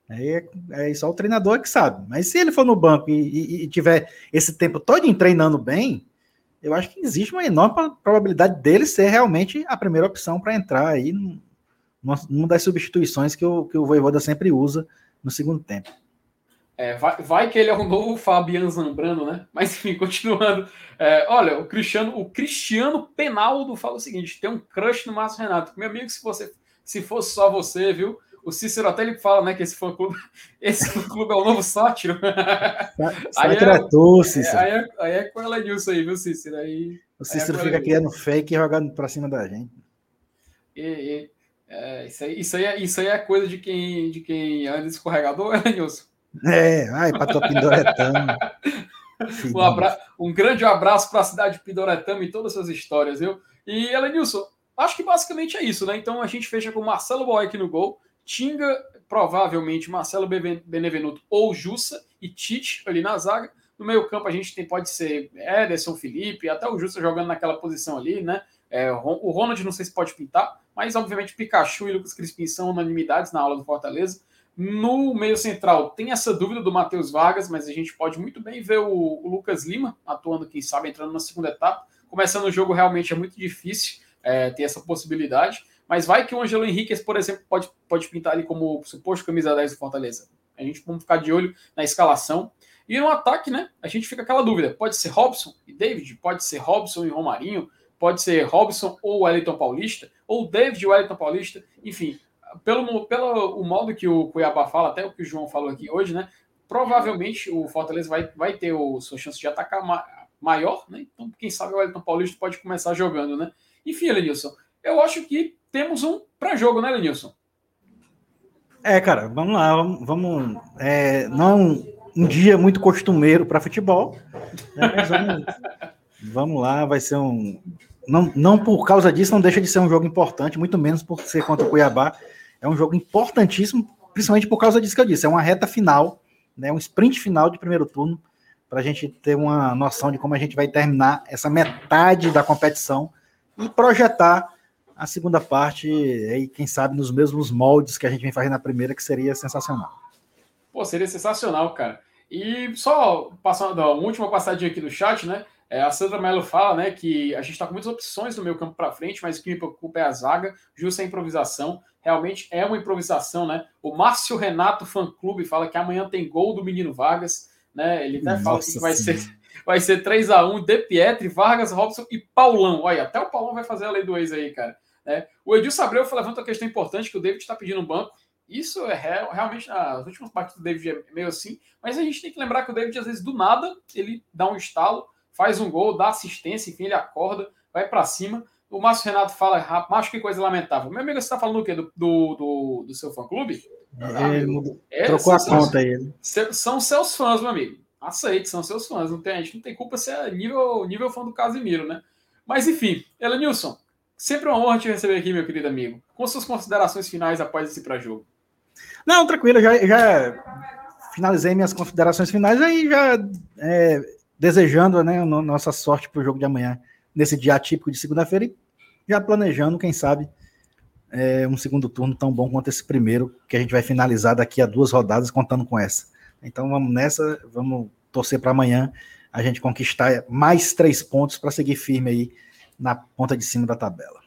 Aí é, é, só o treinador que sabe. Mas se ele for no banco e, e, e tiver esse tempo todo treinando bem, eu acho que existe uma enorme probabilidade dele ser realmente a primeira opção para entrar aí numa das substituições que o, que o Voivoda sempre usa no segundo tempo. É, vai, vai, que ele é o novo Fabian Zambrano, né? [LAUGHS] Mas enfim, continuando. É, olha, o Cristiano, o Cristiano Penaldo fala o seguinte: tem um crush no Márcio Renato. Meu amigo, se você se fosse só você, viu? O Cícero até ele fala, né, que esse fã clube, [LAUGHS] esse fã clube é o novo sátiro. [LAUGHS] Sátiro é, é tu, Cícero. Aí é, aí é com ela Nilson aí, viu, Cícero? Aí, o Cícero é fica criando fake e jogando pra cima da gente. E, e, é, isso, aí, isso, aí é, isso aí é coisa de quem, de quem anda escorregador, é, Nilson? É, ai, para tua Pindoretama. [LAUGHS] um, abra... um grande abraço para a cidade de Pindoretama e todas essas histórias, viu? E, Elenilson, acho que basicamente é isso, né? Então a gente fecha com Marcelo Boeck no gol, Tinga, provavelmente Marcelo Benevenuto ou Jussa e Tite ali na zaga. No meio campo a gente tem, pode ser Ederson, Felipe, até o Jussa jogando naquela posição ali, né? É, o Ronald não sei se pode pintar, mas obviamente Pikachu e Lucas Crispim são unanimidades na aula do Fortaleza. No meio central tem essa dúvida do Matheus Vargas, mas a gente pode muito bem ver o, o, Lucas Lima atuando, quem sabe, entrando na segunda etapa. Começando o jogo realmente é muito difícil é, ter essa possibilidade, mas vai que o Angelo Henrique, por exemplo, pode, pode pintar ali como suposto camisa 10 do Fortaleza. A gente vamos ficar de olho na escalação. E no ataque, né? A gente fica aquela dúvida: pode ser Robson e David, pode ser Robson e Romarinho, pode ser Robson ou Wellington Paulista, ou David e Wellington Paulista, enfim pelo, pelo o modo que o Cuiabá fala, até o que o João falou aqui hoje, né? Provavelmente o Fortaleza vai, vai ter o, sua chance de atacar ma, maior, né? Então, quem sabe o Wellington Paulista pode começar jogando, né? Enfim, Lenilson, eu acho que temos um para jogo, né, Lenilson? É, cara, vamos lá, vamos. vamos é, não é um, um dia muito costumeiro para futebol, né, mas vamos, [LAUGHS] vamos lá, vai ser um. Não, não por causa disso, não deixa de ser um jogo importante, muito menos por ser contra o Cuiabá. É um jogo importantíssimo, principalmente por causa disso que eu disse. É uma reta final, né, um sprint final de primeiro turno, para a gente ter uma noção de como a gente vai terminar essa metade da competição e projetar a segunda parte, aí, quem sabe, nos mesmos moldes que a gente vem fazendo na primeira, que seria sensacional. Pô, seria sensacional, cara. E só passando a última passadinha aqui do chat, né? É, a Sandra Mello fala né, que a gente está com muitas opções no meio campo para frente, mas o que me preocupa é a zaga, justa a improvisação. Realmente é uma improvisação, né? O Márcio Renato Fã Clube fala que amanhã tem gol do menino Vargas, né? Ele até Nossa fala que vai ser, [LAUGHS] vai ser 3 a 1 De Pietri, Vargas, Robson e Paulão. Olha, até o Paulão vai fazer a lei do ex aí, cara. É, o Edilson Abreu levanta uma questão importante que o David está pedindo um banco. Isso é real, realmente nas últimas partes do David é meio assim, mas a gente tem que lembrar que o David, às vezes, do nada, ele dá um estalo faz um gol, dá assistência, enfim, ele acorda, vai para cima. O Márcio Renato fala, rapaz, que coisa lamentável. Meu amigo, você está falando o quê? Do, do, do, do seu fã-clube? É, é, trocou a conta aí. São seus fãs, meu amigo. Aceite, são seus fãs. Não tem, a gente não tem culpa se é nível, nível fã do Casimiro, né? Mas enfim, Elenilson, sempre uma honra te receber aqui, meu querido amigo. Com suas considerações finais após esse pré-jogo. Não, tranquilo, já, já finalizei minhas considerações finais, aí já é, desejando né, nossa sorte para o jogo de amanhã, nesse dia atípico de segunda-feira, e já planejando, quem sabe, é, um segundo turno tão bom quanto esse primeiro, que a gente vai finalizar daqui a duas rodadas, contando com essa. Então vamos nessa, vamos torcer para amanhã a gente conquistar mais três pontos para seguir firme aí na ponta de cima da tabela.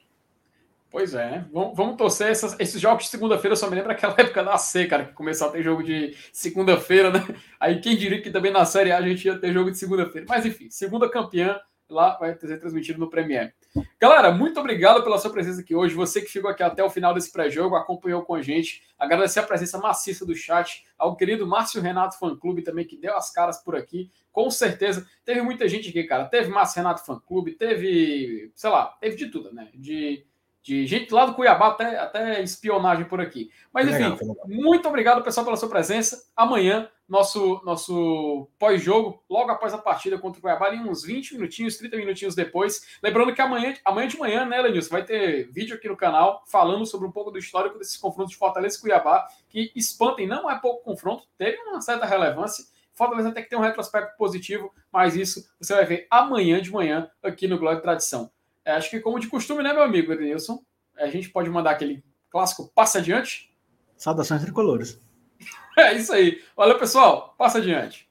Pois é? Vamos, vamos torcer essas, esses jogos de segunda-feira. Só me lembro aquela [LAUGHS] época da C, cara, que começou a ter jogo de segunda-feira, né? Aí quem diria que também na Série A a gente ia ter jogo de segunda-feira. Mas enfim, segunda campeã lá vai ser transmitido no Premier. Galera, muito obrigado pela sua presença aqui hoje. Você que ficou aqui até o final desse pré-jogo, acompanhou com a gente. Agradecer a presença maciça do chat, ao querido Márcio Renato Fã Clube também, que deu as caras por aqui. Com certeza, teve muita gente aqui, cara. Teve Márcio Renato Fã Clube, teve, sei lá, teve de tudo, né? De de gente lá do Cuiabá até, até espionagem por aqui. Mas enfim, legal, muito obrigado, pessoal, pela sua presença. Amanhã, nosso, nosso pós-jogo, logo após a partida contra o Cuiabá, em uns 20 minutinhos, 30 minutinhos depois. Lembrando que amanhã, amanhã de manhã, né, Lenilson, vai ter vídeo aqui no canal falando sobre um pouco do histórico desses confrontos de Fortaleza e Cuiabá, que espantem, não é pouco confronto, teve uma certa relevância. Fortaleza tem que ter um retrospecto positivo, mas isso você vai ver amanhã de manhã aqui no e Tradição. É, acho que, como de costume, né, meu amigo Edilson? A gente pode mandar aquele clássico passa adiante. Saudações tricolores. [LAUGHS] É isso aí. Valeu, pessoal. Passa adiante.